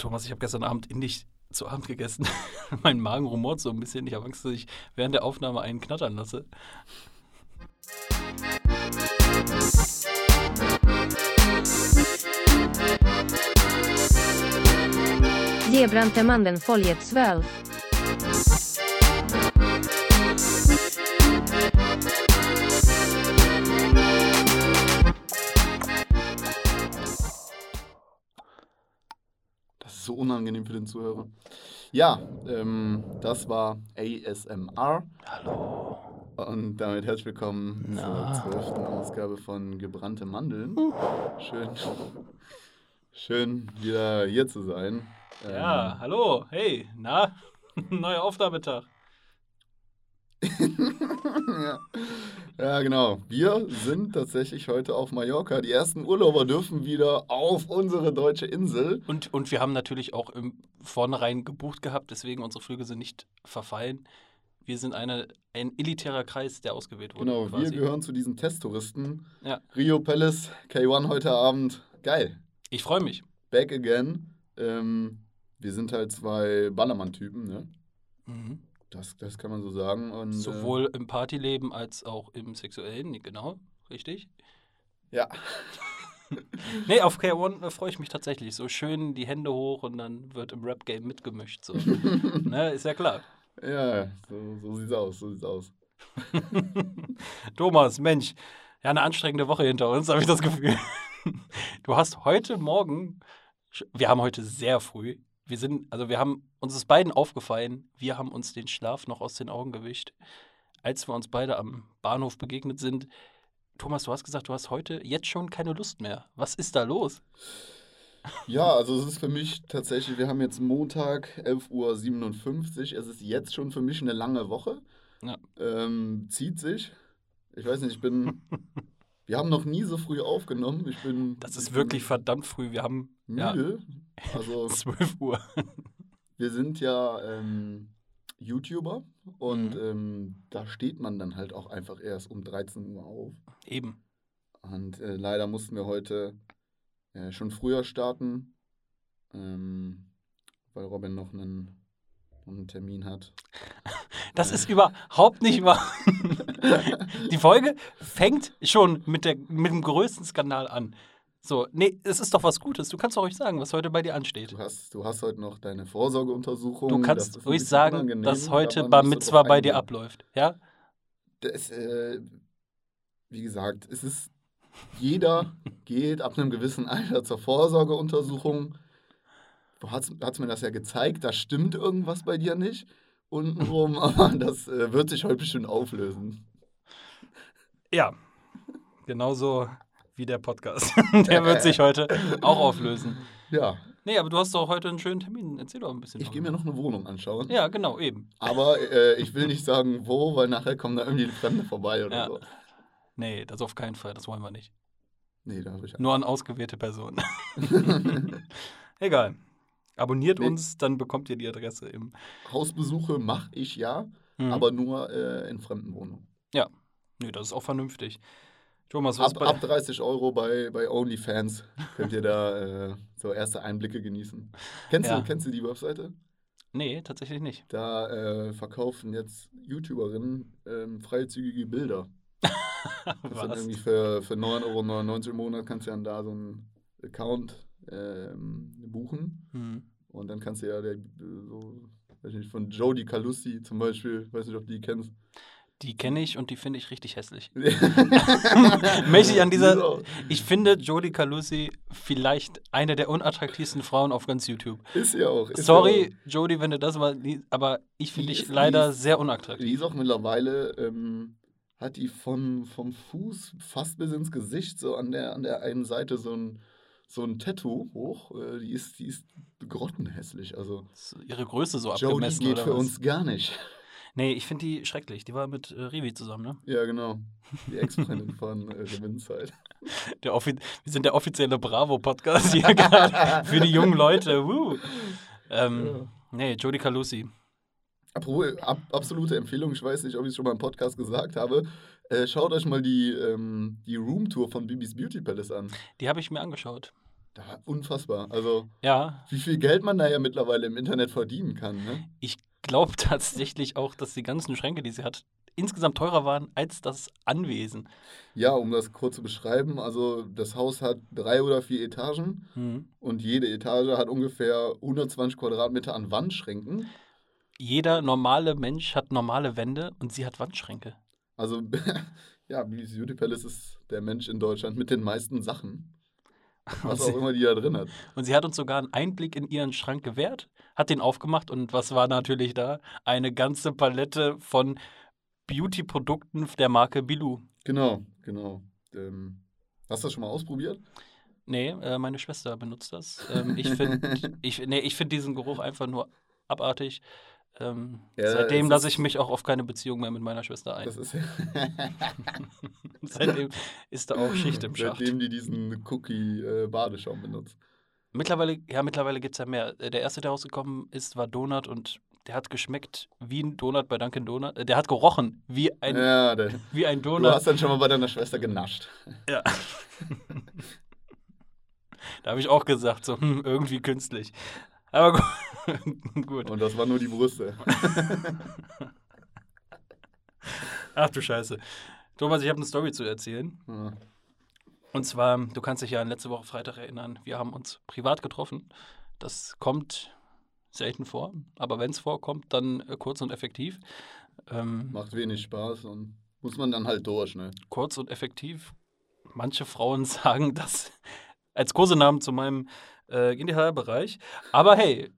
Thomas, ich habe gestern Abend indisch zu Abend gegessen. mein Magen rumort so ein bisschen. Ich habe Angst, dass ich während der Aufnahme einen knattern lasse. Ge Brantemannen foljet 12. so unangenehm für den Zuhörer. Ja, ähm, das war ASMR. Hallo. Und damit herzlich willkommen Na. zur zwölften Ausgabe von Gebrannte Mandeln. Schön, schön wieder hier zu sein. Ähm, Ja, hallo. Hey, na? Neuer Aufnahmetag. ja. ja, genau. Wir sind tatsächlich heute auf Mallorca. Die ersten Urlauber dürfen wieder auf unsere deutsche Insel. Und, und wir haben natürlich auch im Vornherein gebucht gehabt, deswegen unsere Flüge sind nicht verfallen. Wir sind eine, ein elitärer Kreis, der ausgewählt wurde. Genau, wir quasi. gehören zu diesen Testtouristen. Ja. Rio Palace, K1 heute Abend. Geil. Ich freue mich. Back again. Ähm, wir sind halt zwei Ballermann-Typen, ne? Mhm. Das, das kann man so sagen. Und, Sowohl im Partyleben als auch im sexuellen, genau, richtig. Äh, ja. Nee, auf K1 äh, freue ich mich tatsächlich. So schön die Hände hoch und dann wird im Rap-Game mitgemischt. So. ne, ist ja klar. Ja, so, so sieht's aus, so sieht's aus. Thomas, Mensch, ja, eine anstrengende Woche hinter uns, habe ich das Gefühl. Du hast heute Morgen, wir haben heute sehr früh, wir sind, also wir haben, uns ist beiden aufgefallen, wir haben uns den Schlaf noch aus den Augen gewischt, als wir uns beide am Bahnhof begegnet sind. Thomas, du hast gesagt, du hast heute jetzt schon keine Lust mehr. Was ist da los? Ja, also es ist für mich tatsächlich, wir haben jetzt Montag, 11.57 Uhr. Es ist jetzt schon für mich eine lange Woche. Ja. Ähm, zieht sich. Ich weiß nicht, ich bin. wir haben noch nie so früh aufgenommen. Ich bin. Das ist wirklich verdammt früh. Wir haben ja, müde. Also 12 Uhr. wir sind ja ähm, YouTuber und Mhm. ähm, da steht man dann halt auch einfach erst um 13 Uhr auf. Eben. Und äh, leider mussten wir heute äh, schon früher starten, ähm, weil Robin noch einen, noch einen Termin hat. Das ist überhaupt nicht wahr. Die Folge fängt schon mit, der, mit dem größten Skandal an. So, nee, es ist doch was Gutes. Du kannst doch ruhig sagen, was heute bei dir ansteht. Du hast, du hast heute noch deine Vorsorgeuntersuchung. Du kannst ruhig sagen, dass heute Bar Mitzwa bei dir abläuft. Ja? Das, äh, wie gesagt, es ist, jeder geht ab einem gewissen Alter zur Vorsorgeuntersuchung. Du hast, hast mir das ja gezeigt, da stimmt irgendwas bei dir nicht untenrum, aber das äh, wird sich heute bestimmt auflösen. Ja. Genauso wie der Podcast. der wird sich heute auch auflösen. Ja, Nee, aber du hast doch heute einen schönen Termin. Erzähl doch ein bisschen. ich gehe mir noch eine Wohnung anschauen. Ja, genau, eben. Aber äh, ich will nicht sagen, wo, weil nachher kommen da irgendwie Fremde vorbei oder Ja. so. Nee, das auf keinen Fall. Das wollen wir nicht. Nee, da habe ich Nur an ausgewählte Personen. Egal. Abonniert Nee. uns, dann bekommt ihr die Adresse im. Hausbesuche mache ich ja, Hm. aber nur äh, in fremden Wohnungen. Nee, das ist auch vernünftig. Thomas, was Ab, bei ab 30 Euro bei, bei OnlyFans könnt ihr da äh, so erste Einblicke genießen. Kennst, Ja. du, kennst du die Webseite? Nee, tatsächlich nicht. Da äh, verkaufen jetzt YouTuberinnen ähm, freizügige Bilder. Das Was? irgendwie für, für 9,99 Euro im Monat kannst du dann da so einen Account ähm, buchen. Hm. Und dann kannst du ja der, so, weiß nicht, von Jodie Calussi zum Beispiel, weiß nicht, ob du die kennst. Die kenne ich und die finde ich richtig hässlich. Möchte ich an dieser- Ich finde Jodie Calusi vielleicht eine der unattraktivsten Frauen auf ganz YouTube. Ist ja auch. Ist Sorry, Jodie, wenn du das mal liest, aber ich finde dich leider ist- sehr auch, unattraktiv. die ist auch mittlerweile, ähm, hat die von, vom Fuß fast bis ins Gesicht, so an der, an der einen Seite so ein, so ein Tattoo hoch. Äh, die, ist, die ist grottenhässlich. Also, ihre Größe so Jodie abgemessen geht oder für was? uns gar nicht. Nee, ich finde die schrecklich. Die war mit äh, Rivi zusammen, ne? Ja, genau. Die Ex-Freundin von äh, Revinzeit. Der offi wir sind der offizielle Bravo-Podcast hier gerade für die jungen Leute. Woo. Ähm, Nee, Jodie Calusi. Apropos, ab, absolute Empfehlung, ich weiß nicht, ob ich es schon mal im Podcast gesagt habe. Äh, schaut euch mal die, ähm, die Roomtour von Bibis Beauty Palace an. Die habe ich mir angeschaut. Da, unfassbar. Also, Ja, wie viel Geld man da ja mittlerweile im Internet verdienen kann. Ne? ich glaube tatsächlich auch, dass die ganzen Schränke, die sie hat, insgesamt teurer waren als das Anwesen. Ja, um das kurz zu beschreiben, also das Haus hat drei oder vier Etagen Mhm. und jede Etage hat ungefähr 120 Quadratmeter an Wandschränken. Jeder normale Mensch hat normale Wände und sie hat Wandschränke. Also, ja, Beauty Palace ist der Mensch in Deutschland mit den meisten Sachen. Was auch immer die da drin hat. Und sie hat uns sogar einen Einblick in ihren Schrank gewährt, hat den aufgemacht und was war natürlich da? Eine ganze Palette von Beauty-Produkten der Marke Bilou. Genau, genau. Ähm, hast du das schon mal ausprobiert? Nee, äh, meine Schwester benutzt das. Ähm, ich finde ich, nee, ich find diesen Geruch einfach nur abartig. Ähm, Ja, seitdem lasse ich mich auch auf keine Beziehung mehr mit meiner Schwester ein. Ist seitdem ist da auch Schicht im Schacht. Seitdem die diesen Cookie-Badeschaum benutzen. Mittlerweile, ja, mittlerweile gibt es ja mehr. Äh, Der erste, der rausgekommen ist, war Donut und der hat geschmeckt wie ein Donut bei Dunkin' Donut. Äh, Der hat gerochen wie ein, Ja, der, wie ein du Donut. hast dann schon mal bei deiner Schwester genascht. Ja. da habe ich auch gesagt, so, hm, irgendwie künstlich. Aber gu- gut. Und das waren nur die Brüste. Ach du Scheiße. Thomas, ich habe eine Story zu erzählen. Ja. Und zwar, du kannst dich ja an letzte Woche Freitag erinnern, wir haben uns privat getroffen. Das kommt selten vor, aber wenn es vorkommt, dann äh, kurz und effektiv. Ähm, Macht wenig Spaß und muss man dann halt durch, ne? kurz und effektiv. Manche Frauen sagen das als Kosenamen zu meinem äh, Genitalbereich. Aber hey,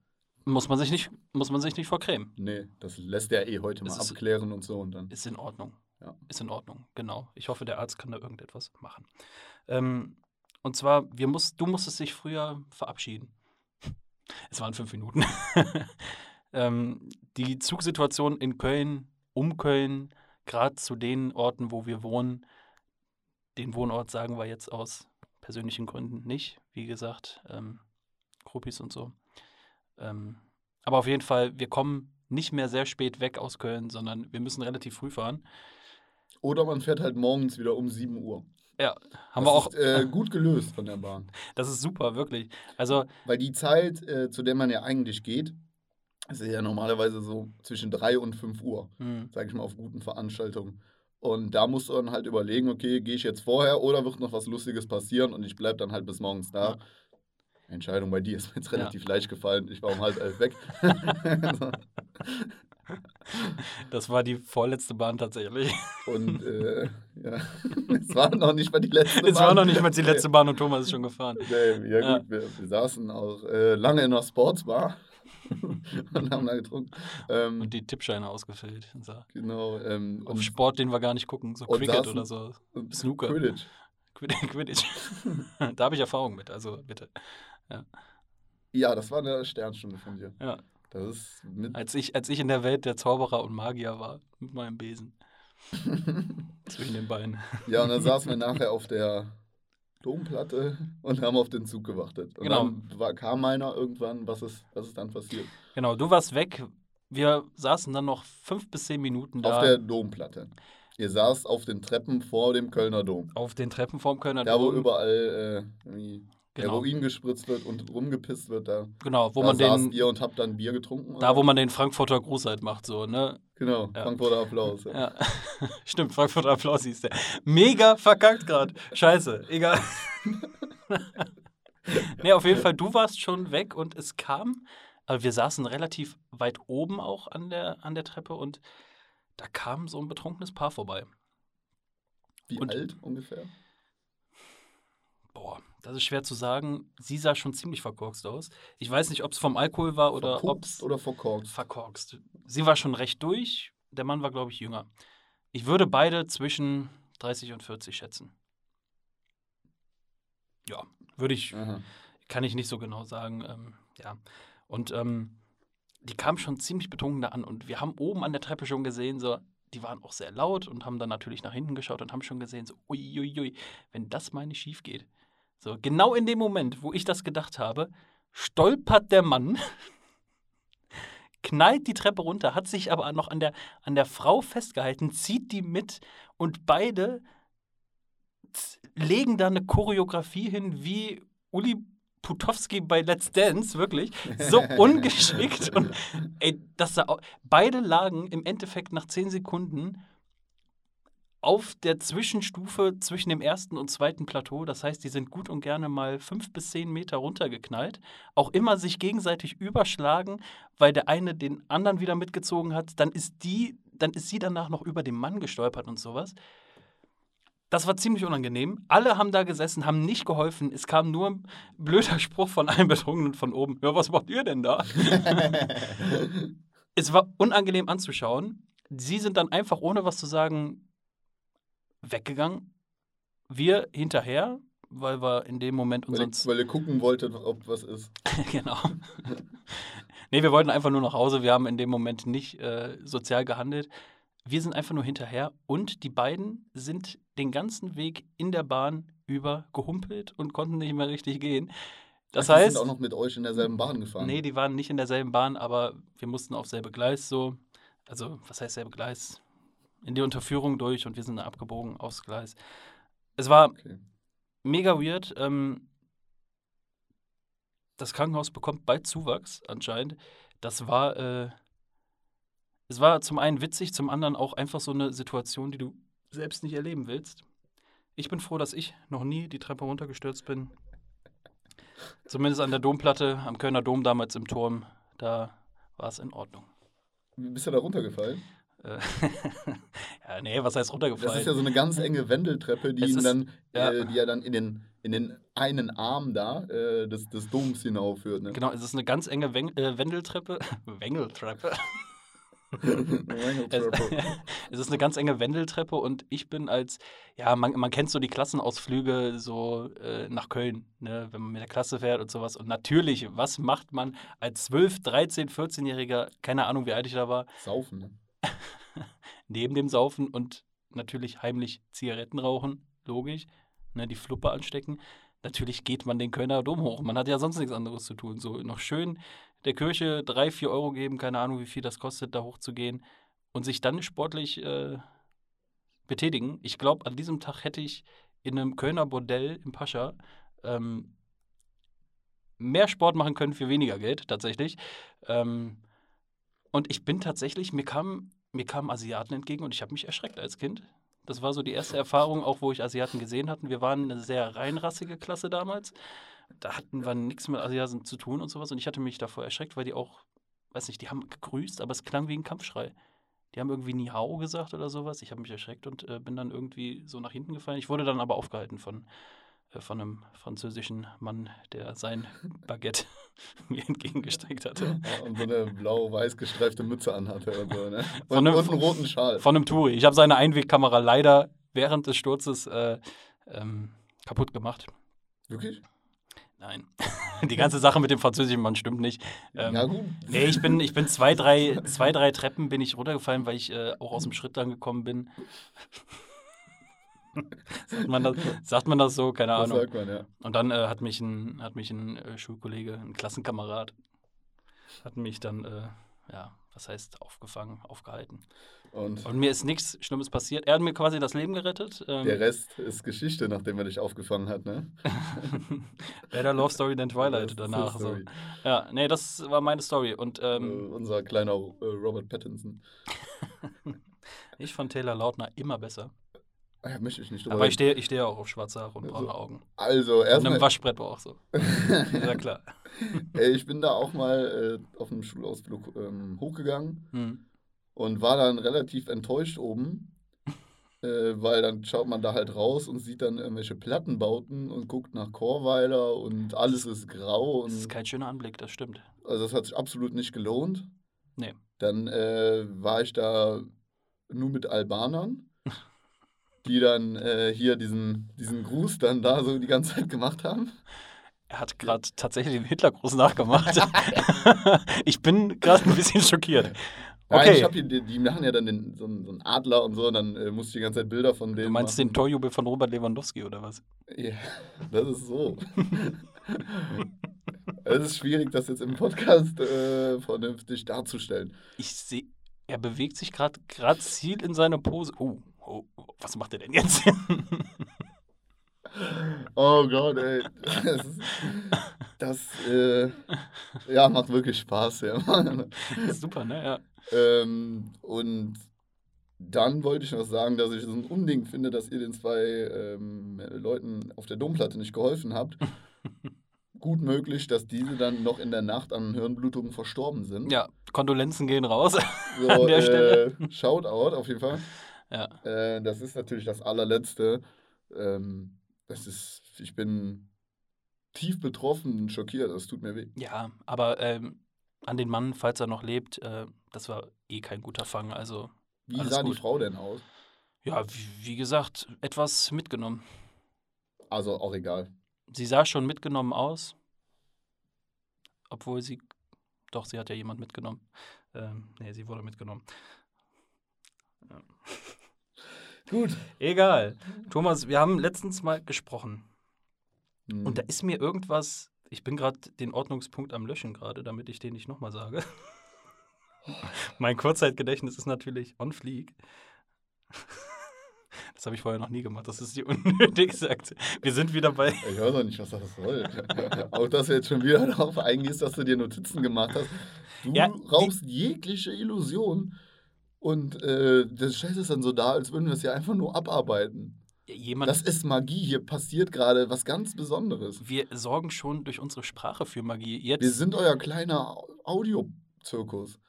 muss man sich nicht, muss man sich nicht vorcremen. Nee, das lässt er eh heute mal ist- abklären und so und dann. Ist in Ordnung. Ja. Ist in Ordnung, genau. Ich hoffe, der Arzt kann da irgendetwas machen. Ähm, und zwar, wir muss, du musstest dich früher verabschieden. Es waren fünf Minuten. ähm, die Zugsituation in Köln, um Köln, gerade zu den Orten, wo wir wohnen, den Wohnort sagen wir jetzt aus persönlichen Gründen nicht. Wie gesagt, ähm, Gruppis und so. Ähm, aber auf jeden Fall, wir kommen nicht mehr sehr spät weg aus Köln, sondern wir müssen relativ früh fahren. Oder man fährt halt morgens wieder um 7 Uhr. Ja, haben das wir auch. Ist, äh, gut gelöst von der Bahn. das ist super, wirklich. Also, Weil die Zeit, äh, zu der man ja eigentlich geht, ist ja normalerweise so zwischen 3 und 5 Uhr, mh, sag ich mal, auf guten Veranstaltungen. Und da musst du dann halt überlegen, okay, gehe ich jetzt vorher oder wird noch was Lustiges passieren und ich bleibe dann halt bis morgens da. Ja. Entscheidung bei dir ist mir jetzt Ja. relativ leicht gefallen. Ich war um halb elf weg. das war die vorletzte Bahn tatsächlich. und äh, ja, es war noch nicht mal die letzte Es war Bahn. noch nicht mal die letzte Bahn und Thomas ist schon gefahren. Nee, ja, Ja. gut, wir, wir saßen auch äh, lange in einer Sportsbar und haben da getrunken. Ähm, Und die Tippscheine ausgefüllt. Und so. genau. Ähm, Auf Sport, den wir gar nicht gucken. So Cricket oder so. Snooker. Quidditch. Quid- Quidditch. da habe ich Erfahrung mit, also bitte. Ja, das war eine Sternstunde von dir. Ja. Das ist mit. Als ich, als ich in der Welt der Zauberer und Magier war, mit meinem Besen. Zwischen den Beinen. ja, und dann saßen wir nachher auf der Domplatte und haben auf den Zug gewartet. Und Genau. dann war, kam einer irgendwann, was ist, was ist dann passiert? Genau, du warst weg. Wir saßen dann noch fünf bis zehn Minuten da Auf der Domplatte. Ihr saßt auf den Treppen vor dem Kölner Dom. auf den Treppen vorm Kölner Da, wo Dom. überall äh, genau, Heroin gespritzt wird und rumgepisst wird, da, genau, wo da man den, ihr und habt dann Bier getrunken. da oder? wo man den Frankfurter Gruß halt macht, so, ne? Genau, Ja. Frankfurter Applaus. Ja. Ja, stimmt, Frankfurter Applaus hieß der. Mega verkackt gerade. Scheiße, egal. nee, auf jeden Fall, du warst schon weg und es kam, aber wir saßen relativ weit oben auch an der, an der Treppe und da kam so ein betrunkenes Paar vorbei. Wie Und- alt ungefähr? Boah, das ist schwer zu sagen. Sie sah schon ziemlich verkorkst aus. Ich weiß nicht, ob es vom Alkohol war oder ob es oder verkorkst? verkorkst. Sie war schon recht durch. Der Mann war, glaube ich, jünger. Ich würde beide zwischen 30 und 40 schätzen. Ja, würde ich, Aha. kann ich nicht so genau sagen. Ähm, ja. Und ähm, die kam schon ziemlich betrunken da an. Und wir haben oben an der Treppe schon gesehen, so, die waren auch sehr laut und haben dann natürlich nach hinten geschaut und haben schon gesehen, so, uiuiui, wenn das mal nicht schief geht. So, genau in dem Moment, wo ich das gedacht habe, stolpert der Mann, knallt die Treppe runter, hat sich aber noch an der, an der Frau festgehalten, zieht die mit und beide legen da eine Choreografie hin wie Uli Putowski bei Let's Dance, wirklich. So ungeschickt. Und ey, das beide lagen im Endeffekt nach 10 Sekunden auf der Zwischenstufe zwischen dem ersten und zweiten Plateau. Das heißt, die sind gut und gerne mal fünf bis zehn Meter runtergeknallt. Auch immer sich gegenseitig überschlagen, weil der eine den anderen wieder mitgezogen hat. Dann ist die, dann ist sie danach noch über den Mann gestolpert und sowas. Das war ziemlich unangenehm. Alle haben da gesessen, haben nicht geholfen. Es kam nur ein blöder Spruch von einem Betrunkenen von oben. Ja, was macht ihr denn da? es war unangenehm anzuschauen. Sie sind dann einfach, ohne was zu sagen, weggegangen. Wir hinterher, weil wir in dem Moment Weil, unseren. ihr, weil ihr gucken wolltet, ob was ist. genau. nee, wir wollten einfach nur nach Hause. Wir haben in dem Moment nicht äh, sozial gehandelt. Wir sind einfach nur hinterher und die beiden sind den ganzen Weg in der Bahn über gehumpelt und konnten nicht mehr richtig gehen. Das Ach, die heißt, sind auch noch mit euch in derselben Bahn gefahren. nee, die waren nicht in derselben Bahn, aber wir mussten auf selbe Gleis so. Also, was heißt selbe Gleis? In die Unterführung durch und wir sind abgebogen aufs Gleis. Es war Okay. mega weird. Ähm, das Krankenhaus bekommt bald Zuwachs anscheinend. Das war, äh, es war zum einen witzig, zum anderen auch einfach so eine Situation, die du selbst nicht erleben willst. Ich bin froh, dass ich noch nie die Treppe runtergestürzt bin. Zumindest an der Domplatte, am Kölner Dom damals im Turm, da war es in Ordnung. Bist du da runtergefallen? Äh, ja, nee, was heißt runtergefallen? Das ist ja so eine ganz enge Wendeltreppe, die Es ihn ist- dann, ja. äh, die ja dann in den, in den einen Arm da äh, des, des Doms hinaufführt. Ne? Genau, es ist eine ganz enge Wen äh, Wendeltreppe. Wendeltreppe. Es, es ist eine ganz enge Wendeltreppe und ich bin als, ja, man, man kennt so die Klassenausflüge so äh, nach Köln, ne, wenn man mit der Klasse fährt und sowas. Und natürlich, was macht man als 12, 13, 14-Jähriger, keine Ahnung, wie alt ich da war, Saufen. Ne? neben dem Saufen und natürlich heimlich Zigaretten rauchen, logisch, ne, die Fluppe anstecken. Natürlich geht man den Kölner Dom hoch. Man hat ja sonst nichts anderes zu tun. So noch schön der Kirche drei, vier Euro geben, keine Ahnung, wie viel das kostet, da hochzugehen und sich dann sportlich äh, betätigen. Ich glaube, an diesem Tag hätte ich in einem Kölner Bordell im Pascha ähm, mehr Sport machen können für weniger Geld, tatsächlich. Ähm, und ich bin tatsächlich, mir kamen mir kamen Asiaten entgegen und ich habe mich erschreckt als Kind. Das war so die erste Erfahrung, auch wo ich Asiaten gesehen hatten. Wir waren eine sehr reinrassige Klasse damals. Da hatten wir nichts mit Asiaten zu tun und sowas. Und ich hatte mich davor erschreckt, weil die auch, weiß nicht, die haben gegrüßt, aber es klang wie ein Kampfschrei. Die haben irgendwie Ni Hao gesagt oder sowas. Ich habe mich erschreckt und äh, bin dann irgendwie so nach hinten gefallen. Ich wurde dann aber aufgehalten von, von einem französischen Mann, der sein Baguette mir entgegengestreckt hatte. Ja, und so eine blau-weiß gestreifte Mütze anhatte und so. Ne? Von Und, einem- und einen roten Schal. Von einem Touri. Ich habe seine Einwegkamera leider während des Sturzes äh, ähm, kaputt gemacht. Wirklich? Nein. Die ganze Sache mit dem französischen Mann stimmt nicht. Ähm, ja, gut. Nee, ich bin, ich bin zwei, drei, zwei, drei Treppen bin ich runtergefallen, weil ich äh, auch aus dem Schritt dann gekommen bin. sagt, man das, sagt man das so? Keine Das Ahnung. sagt man, ja. Und dann äh, hat mich ein, hat mich ein äh, Schulkollege, ein Klassenkamerad, hat mich dann, äh, ja, was heißt aufgefangen, aufgehalten. Und Und mir ist nichts Schlimmes passiert. Er hat mir quasi das Leben gerettet. Ähm, der Rest ist Geschichte, nachdem er dich aufgefangen hat, ne? Better Love Story than Twilight danach. So. Ja, nee, das war meine Story. Und Äh, ähm, unser kleiner äh, Robert Pattinson. ich fand Taylor Lautner immer besser. Ah, möchte ich nicht drüber Aber ich stehe ich stehe auch auf schwarze Haare und braune Also, Augen. Also, Und einem erstmal, Waschbrett war auch so. ja, klar. ey, ich bin da auch mal äh, auf einem Schulausflug ähm, hochgegangen Hm. und war dann relativ enttäuscht oben, äh, weil dann schaut man da halt raus und sieht dann irgendwelche Plattenbauten und guckt nach Chorweiler und alles ist grau. Das ist kein schöner Anblick, das stimmt. also, das hat sich absolut nicht gelohnt. Nee. Dann äh, war ich da nur mit Albanern, die dann äh, hier diesen, diesen Gruß dann da so die ganze Zeit gemacht haben. Er hat gerade tatsächlich den Hitlergruß nachgemacht. ich bin gerade ein bisschen schockiert. Nein, ich Okay. hab hier, die, die machen ja dann den, so, einen, so einen Adler und so, und dann äh, musste ich die ganze Zeit Bilder von denen Du meinst machen. den Torjubel von Robert Lewandowski oder was? Ja, das ist so. es ist schwierig, das jetzt im Podcast äh, vernünftig darzustellen. Ich sehe, er bewegt sich gerade grazil in seiner Pose. Oh, oh, was macht er denn jetzt? Oh Gott, ey. Das, Das äh, ja, macht wirklich Spaß, ja. Super, ne? Ja. ähm, und dann wollte ich noch sagen, dass ich es ein Unding finde, dass ihr den zwei ähm, Leuten auf der Domplatte nicht geholfen habt. Gut möglich, dass diese dann noch in der Nacht an Hirnblutungen verstorben sind. ja, Kondolenzen gehen raus. so, an der äh, Stelle. Shoutout auf jeden Fall. Ja. Äh, das ist natürlich das allerletzte. Ähm, das ist, ich bin tief betroffen und schockiert. Das tut mir weh. ja, aber ähm, an den Mann, falls er noch lebt, äh, das war eh kein guter Fang. Also, Wie sah gut. die Frau denn aus? ja, wie, wie gesagt, etwas mitgenommen. Also auch egal. Sie sah schon mitgenommen aus. Obwohl sie. Doch, sie hat ja jemand mitgenommen. Ähm, nee, sie wurde mitgenommen. Ja. Gut. Egal. Thomas, wir haben letztens mal gesprochen. Hm. Und da ist mir irgendwas. Ich bin gerade den Ordnungspunkt am Löschen gerade, damit ich den nicht nochmal sage. mein Kurzzeitgedächtnis ist natürlich on fleek. Das habe ich vorher noch nie gemacht. Das ist die unnötigste Aktion. Wir sind wieder bei. Ich weiß auch nicht, was das soll. auch dass du jetzt schon wieder darauf eingehst, dass du dir Notizen gemacht hast. Du Ja, raubst jegliche Illusion. Und äh, das stellt es dann so dar, als würden wir es ja einfach nur abarbeiten. Jemand, Das ist Magie. Hier passiert gerade was ganz Besonderes. wir sorgen schon durch unsere Sprache für Magie. Jetzt Wir sind euer kleiner Audiozirkus.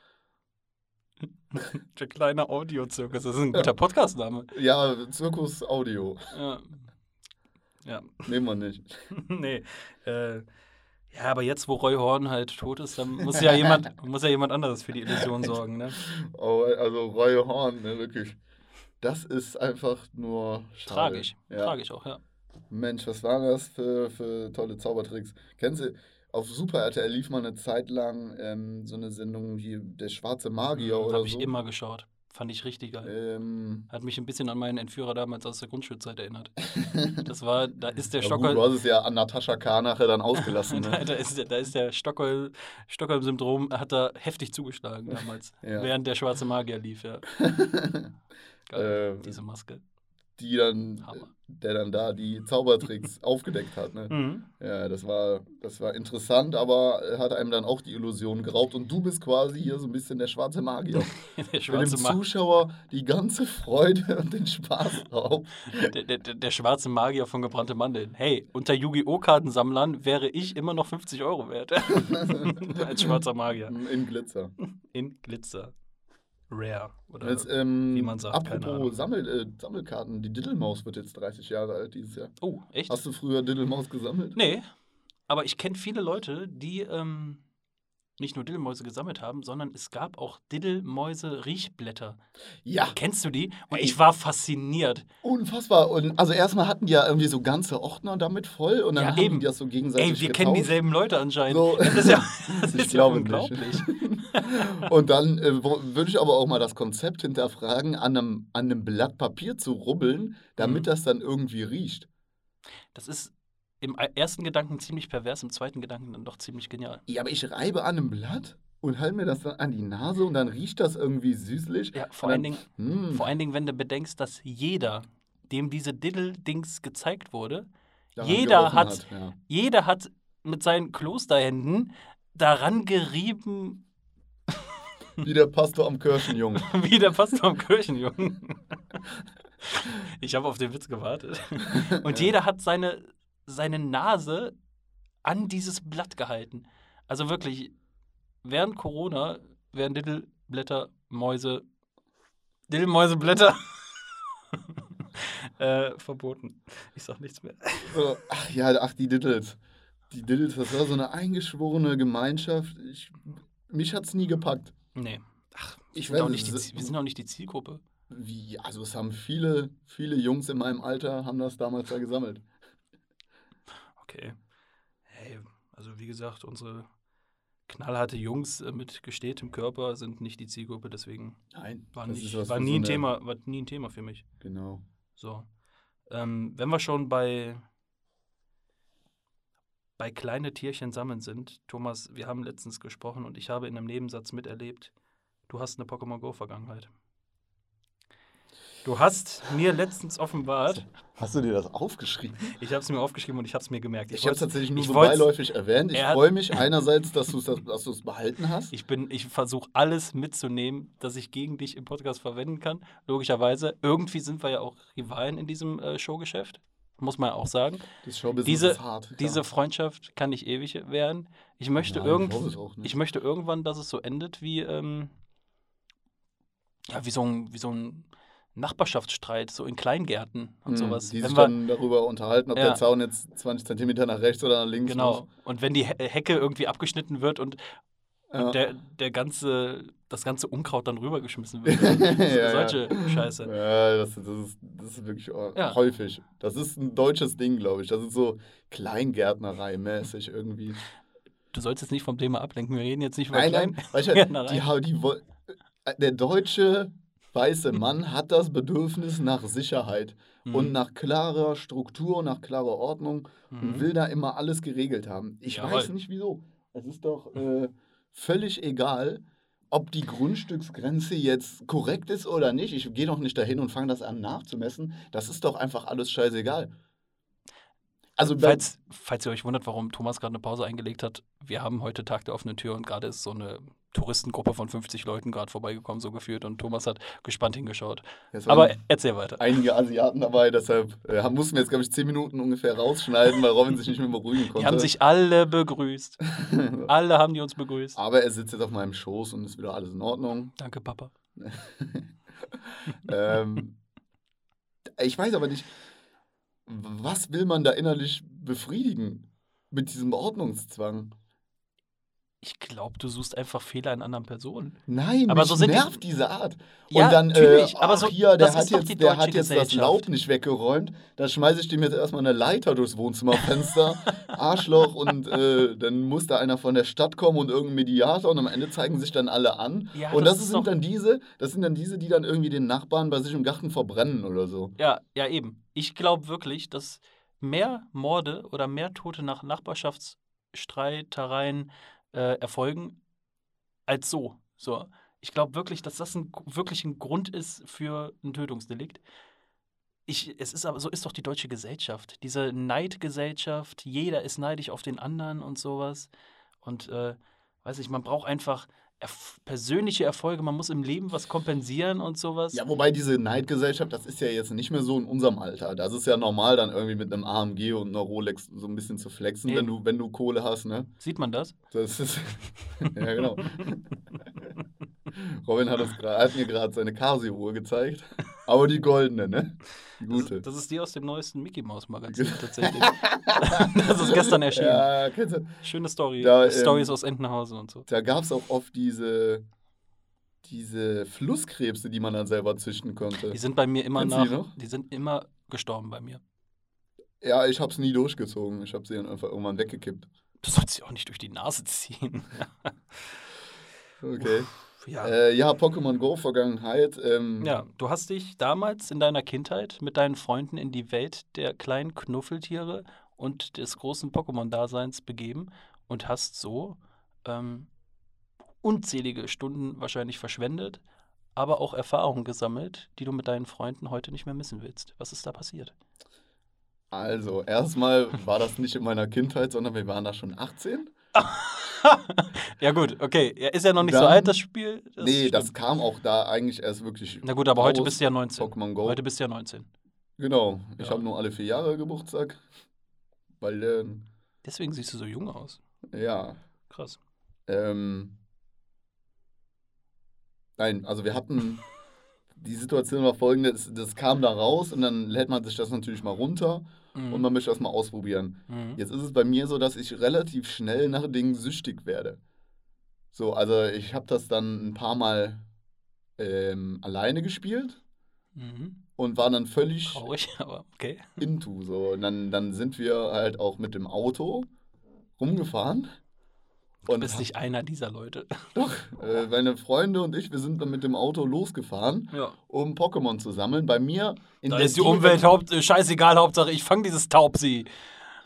der kleine Audiozirkus. Das ist ein guter Podcastname. Ja, Zirkus Audio. Ja. ja. Nehmen wir nicht. nee. Äh, ja, aber jetzt, wo Roy Horn halt tot ist, dann muss ja jemand, muss ja jemand anderes für die Illusion sorgen, ne? Aber, also Roy Horn, ne, wirklich. Das ist einfach nur schade. Tragisch. Ja. Tragisch auch, ja. Mensch, was waren das für, für tolle Zaubertricks? Kennst du, auf Super RTL lief mal eine Zeit lang ähm, so eine Sendung wie Der schwarze Magier oder Habe ich so. immer geschaut. Fand ich richtig geil. Ähm, Hat mich ein bisschen an meinen Entführer damals aus der Grundschulzeit erinnert. Das war, da ist der ja gut, Stockholm. du hast es ja an Natascha K. nachher dann ausgelassen. da, Ne? da, ist, der- da ist der Stockholm, Stockholm-Syndrom, hat da heftig zugeschlagen damals, Ja. während der schwarze Magier lief, ja. Geil, Äh, diese Maske. Die dann, Hammer. der dann da die Zaubertricks aufgedeckt hat. Ne? Mhm. Ja, das war, das war interessant, aber hat einem dann auch die Illusion geraubt. Und du bist quasi hier so ein bisschen der schwarze Magier. Der schwarze, Ma Zuschauer die ganze Freude und den Spaß raubt. der, der, der der schwarze Magier von gebrannte Mandeln. Hey, unter Yu-Gi-Oh! Kartensammlern wäre ich immer noch 50 Euro wert. Als schwarzer Magier. In Glitzer. In Glitzer. Rare. Oder Jetzt, ähm, wie man sagt, apropos Sammel, äh, Sammelkarten, die Diddlemaus wird jetzt 30 Jahre alt dieses Jahr. oh, echt? Hast du früher Diddlemaus gesammelt? Nee, aber ich kenne viele Leute, die ähm, nicht nur Diddelmäuse gesammelt haben, sondern es gab auch Diddelmäuse-Riechblätter. Ja, Kennst du die? Und ich war fasziniert. unfassbar. Und also erstmal hatten die ja irgendwie so ganze Ordner damit voll und dann Ja, haben eben. die das so gegenseitig Ey, wir getauscht. kennen dieselben Leute anscheinend. So. Das ist ja, das Ich ist ja glaube nicht. Und dann äh, würde ich aber auch mal das Konzept hinterfragen, an einem, an einem Blatt Papier zu rubbeln, damit Mhm. das dann irgendwie riecht. Das ist im ersten Gedanken ziemlich pervers, im zweiten Gedanken dann doch ziemlich genial. Ja, aber ich reibe an einem Blatt und halte mir das dann an die Nase und dann riecht das irgendwie süßlich. Ja, vor Und allen, dann- Dingen, Hm, vor allen Dingen, wenn du bedenkst, dass jeder, dem diese Diddle-Dings gezeigt wurde, daran jeder gerochen hat- ja. jeder hat mit seinen Klosterhänden daran gerieben, Wie der Pastor am Kirchenjungen. wie der Pastor am Kirchenjungen. Ich habe auf den Witz gewartet. Und jeder hat seine, seine Nase an dieses Blatt gehalten. Also wirklich, während Corona werden Diddleblätter, Mäuse, Diddlemäuseblätter äh, verboten. Ich sag nichts mehr. Ach ja, ach, die Diddles. Die Diddles, das war so eine eingeschworene Gemeinschaft. Ich, mich hat es nie gepackt. Nee. Ach, wir, Ich sind auch weiß nicht die, wir sind auch nicht die Zielgruppe. Wie, also es haben viele, viele Jungs in meinem Alter haben das damals da gesammelt. Okay. Hey, also wie gesagt, unsere knallharte Jungs äh, mit gestähltem Körper sind nicht die Zielgruppe, deswegen Nein, war, nicht, war nie ein Thema, war nie ein Thema für mich. Genau. So. Ähm, wenn wir schon bei, bei kleine Tierchen sammeln sind, Thomas, wir haben letztens gesprochen und ich habe in einem Nebensatz miterlebt, du hast eine Pokémon Go-Vergangenheit. Du hast mir letztens offenbart, Hast du dir das aufgeschrieben? ich habe es mir aufgeschrieben und ich habe es mir gemerkt. Ich habe es tatsächlich nur ich so beiläufig erwähnt. Ich Er freue mich einerseits, dass du es behalten hast. Ich bin, ich versuche alles mitzunehmen, das ich gegen dich im Podcast verwenden kann. Logischerweise. Irgendwie sind wir ja auch Rivalen in diesem äh, Showgeschäft. Muss man auch sagen. Diese, hart. diese Freundschaft kann nicht ewig werden. Ich möchte, Nein, irgend, ich ich möchte irgendwann, dass es so endet wie, ähm, ja, wie so ein, wie so ein Nachbarschaftsstreit, so in Kleingärten und Hm, sowas. Die Wenn sich wir- dann darüber unterhalten, ob Ja. der Zaun jetzt 20 Zentimeter nach rechts oder nach links Genau. Und wenn die He- Hecke irgendwie abgeschnitten wird und, muss. Ja. und der, der ganze, das ganze Unkraut dann rübergeschmissen wird. Ja, Solche ja. Scheiße. Ja, das, das, ist, das ist wirklich Ja. häufig. Das ist ein deutsches Ding, glaube ich. Das ist so Kleingärtnerei-mäßig irgendwie. Du sollst jetzt nicht vom Thema ablenken. Wir reden jetzt nicht über Nein, Klein. nein, weißt du, Gärtnerei. die, die, der deutsche weiße Mann hat das Bedürfnis nach Sicherheit Mhm. und nach klarer Struktur, nach klarer Ordnung und Mhm. will da immer alles geregelt haben. Ich Jawohl. weiß nicht wieso. Es ist doch äh, völlig egal, ob die Grundstücksgrenze jetzt korrekt ist oder nicht. Ich gehe doch nicht dahin und fange das an nachzumessen. Das ist doch einfach alles scheißegal. Also bei, Falls, falls ihr euch wundert, warum Thomas gerade eine Pause eingelegt hat, wir haben heute Tag der offenen Tür und gerade ist so eine Touristengruppe von 50 Leuten gerade vorbeigekommen, so gefühlt. Und Thomas hat gespannt hingeschaut. Aber erzähl weiter. einige Asiaten dabei, deshalb äh, mussten wir jetzt, glaube ich, zehn Minuten ungefähr rausschneiden, weil Robin sich nicht mehr beruhigen konnte. Die haben sich alle begrüßt. alle haben die uns begrüßt. Aber er sitzt jetzt auf meinem Schoß und ist wieder alles in Ordnung. Danke, Papa. ähm, ich weiß aber nicht, was will man da innerlich befriedigen mit diesem Ordnungszwang? Ich glaube, du suchst einfach Fehler in anderen Personen. Nein, Aber so sind die- nervt diese Art. Ja, und dann, natürlich, äh, aber so- hier, der hat jetzt, der hat jetzt das. Laub nicht weggeräumt. Da schmeiße ich dem jetzt erstmal eine Leiter durchs Wohnzimmerfenster. Arschloch und äh, dann muss da einer von der Stadt kommen und irgendein Mediator und am Ende zeigen sich dann alle an. Ja, und das das, sind dann diese, das sind dann diese, die dann irgendwie den Nachbarn bei sich im Garten verbrennen oder so. Ja, ja, eben. Ich glaube wirklich, dass mehr Morde oder mehr Tote nach Nachbarschaftsstreitereien äh, erfolgen als so. So. Ich glaube wirklich, dass das ein, wirklich ein Grund ist für ein Tötungsdelikt. Ich, es ist aber so ist doch die deutsche Gesellschaft. Diese Neidgesellschaft, jeder ist neidisch auf den anderen und sowas. Und äh, weiß ich, man braucht einfach erf persönliche Erfolge, man muss im Leben was kompensieren und sowas. Ja, wobei diese Neidgesellschaft, das ist ja jetzt nicht mehr so in unserem Alter. Das ist ja normal, dann irgendwie mit einem AMG und einer Rolex so ein bisschen zu flexen, wenn du, wenn du Kohle hast, ne? Sieht man das? Das ist. ja, genau. Robin hat, uns gra- hat mir gerade seine Casio-Uhr gezeigt. Aber die goldene, ne? Die gute. Das, das ist die aus dem neuesten Mickey Mouse Magazin tatsächlich. das ist gestern erschienen. ja, kennst du? Schöne Story. Da, ähm, Stories aus Entenhausen und so. Da gab es auch oft diese, diese Flusskrebse, die man dann selber züchten konnte. Die sind bei mir immer Kennst nach. die noch? Die sind immer gestorben bei mir. Ja, ich hab's nie durchgezogen. Ich hab sie dann einfach irgendwann weggekippt. Du sollst sie auch nicht durch die Nase ziehen. Okay. Ja. Äh, ja, Pokémon Go Vergangenheit. Ähm, ja, du hast dich damals in deiner Kindheit mit deinen Freunden in die Welt der kleinen Knuffeltiere und des großen Pokémon-Daseins begeben und hast so ähm, unzählige Stunden wahrscheinlich verschwendet, aber auch Erfahrungen gesammelt, die du mit deinen Freunden heute nicht mehr missen willst. Was ist da passiert? Also, erstmal war das nicht in meiner Kindheit, sondern wir waren da schon 18. ja, gut, okay. Ja, ist ja noch nicht so Dann- alt, das Spiel. Das nee, das stimmt. kam auch da eigentlich erst wirklich. Na gut, aber heute bist du ja 19. Pokémon Go. Heute bist du ja 19. Genau. Ich Ja. habe nur alle vier Jahre Geburtstag. Weil, ähm, Deswegen siehst du so jung aus. ja. Krass. Ähm, nein, also wir hatten. Die Situation war folgende: das, das kam da raus und dann lädt man sich das natürlich mal runter Mhm. und man möchte das mal ausprobieren. Mhm. Jetzt ist es bei mir so, dass ich relativ schnell nach Dingen süchtig werde. So, also ich habe das dann ein paar Mal ähm, alleine gespielt Mhm. und war dann völlig Traurig, aber okay. into. So. Und dann, dann sind wir halt auch mit dem Auto rumgefahren. Du Und bist nicht einer dieser Leute. doch, äh, meine Freunde und ich, wir sind dann mit dem Auto losgefahren, Ja. um Pokémon zu sammeln. Bei mir in Da der ist die Umwelt haupt, scheißegal, Hauptsache ich fange dieses Taubsi.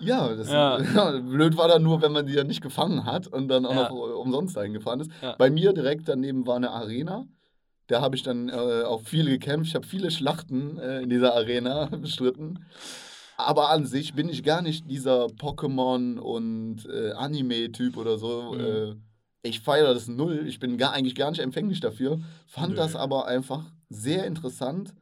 Ja, das Ja. ja, blöd war dann nur, wenn man die ja nicht gefangen hat und dann auch Ja. noch äh, umsonst eingefahren ist. Bei mir direkt daneben war eine Arena. Da habe ich dann äh, auch viel gekämpft. Ich habe viele Schlachten äh, in dieser Arena bestritten. Aber an sich bin ich gar nicht dieser Pokémon- und äh, Anime-Typ oder so. Mhm. Äh, ich feiere das null. Ich bin gar, eigentlich gar nicht empfänglich dafür. Fand Nö. das aber einfach sehr interessant,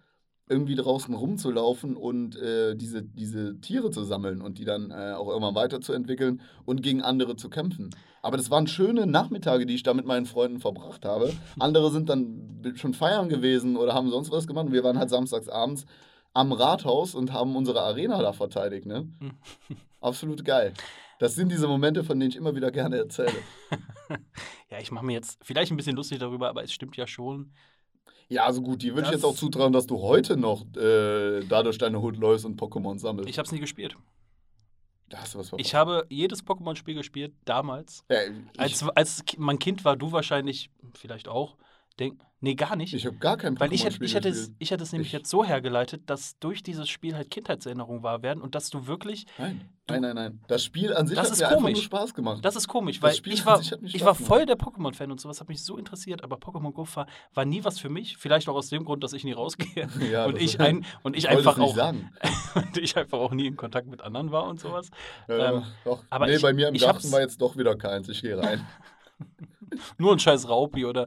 irgendwie draußen rumzulaufen und äh, diese, diese Tiere zu sammeln und die dann äh, auch irgendwann weiterzuentwickeln und gegen andere zu kämpfen. Aber das waren schöne Nachmittage, die ich da mit meinen Freunden verbracht habe. Andere sind dann schon feiern gewesen oder haben sonst was gemacht. Und wir waren halt samstags abends am Rathaus und haben unsere Arena da verteidigt. Ne? Absolut geil. Das sind diese Momente, von denen ich immer wieder gerne erzähle. Ja, ich mache mir jetzt vielleicht ein bisschen lustig darüber, aber es stimmt ja schon. Ja, also gut, die würde ich jetzt auch zutrauen, dass du heute noch äh, dadurch deine Hood läufst und Pokémon sammelst. Ich habe es nie gespielt. da hast du was verpasst. Ich habe jedes Pokémon-Spiel gespielt, damals. ja, Als, als man Kind war, du wahrscheinlich vielleicht auch. Denk, nee, gar nicht. ich habe gar kein Weil ich hätte, ich, hätte es, ich hätte es nämlich Ich- jetzt so hergeleitet, dass durch dieses Spiel halt Kindheitserinnerungen wahr werden und dass du wirklich. Nein, nein, nein, nein. Das Spiel an sich Das hat ist mir einfach nur komisch. Spaß gemacht. Das ist komisch, weil ich war, ich war voll der Pokémon-Fan und sowas hat mich so interessiert, aber Pokémon Go war, war nie was für mich. Vielleicht auch aus dem Grund, dass ich nie rausgehe. Ja, und ich, ein, und ich es einfach auch sagen. und ich einfach auch nie in Kontakt mit anderen war und sowas. Ja, Ähm, doch. aber nee, ich- bei mir im ich Garten war jetzt doch wieder keins. Ich gehe rein. Nur ein scheiß Raupi oder,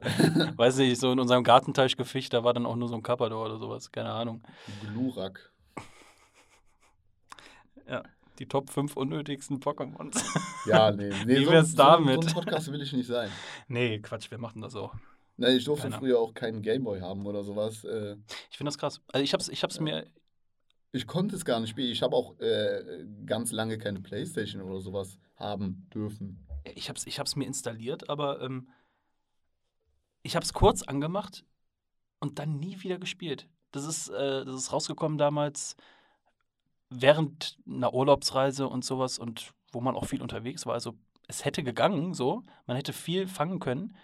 weiß nicht, so in unserem Gartenteich gefischt, da war dann auch nur so ein Kappador oder sowas, keine Ahnung. Glurak. Ja, die Top 5 unnötigsten Pokémons. Ja, nee. nee Wie so, wär's so, damit? So ein Podcast will ich nicht sein. nee, Quatsch, wer macht denn das auch? Nein, ich durfte Keiner. früher auch keinen Gameboy haben oder sowas. Äh, Ich finde das krass. Also ich hab's, ich hab's mir, ich konnte es gar nicht spielen. Ich habe auch äh, ganz lange keine Playstation oder sowas haben dürfen. Ich hab's, ich hab's mir installiert, aber ähm, ich hab's kurz angemacht und dann nie wieder gespielt. Das ist, äh, das ist rausgekommen damals während einer Urlaubsreise und sowas und wo man auch viel unterwegs war. Also es hätte gegangen, so, man hätte viel fangen können,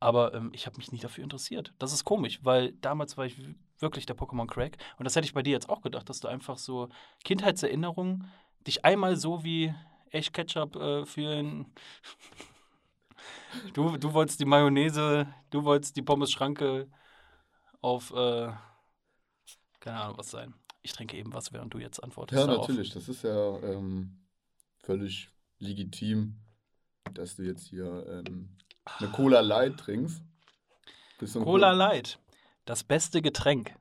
aber ähm, ich habe mich nie dafür interessiert. Das ist komisch, weil damals war ich wirklich der Pokémon-Crack und das hätte ich bei dir jetzt auch gedacht, dass du einfach so Kindheitserinnerungen dich einmal so wie echt Ketchup äh, fühlen. Du, du wolltest die Mayonnaise, du wolltest die Pommes-Schranke auf, äh, keine Ahnung was sein. Ich trinke eben was, während du jetzt antwortest. Ja, darauf. natürlich. Das ist ja ähm, völlig legitim, dass du jetzt hier ähm, eine Cola Light trinkst. Cola Light, das beste Getränk.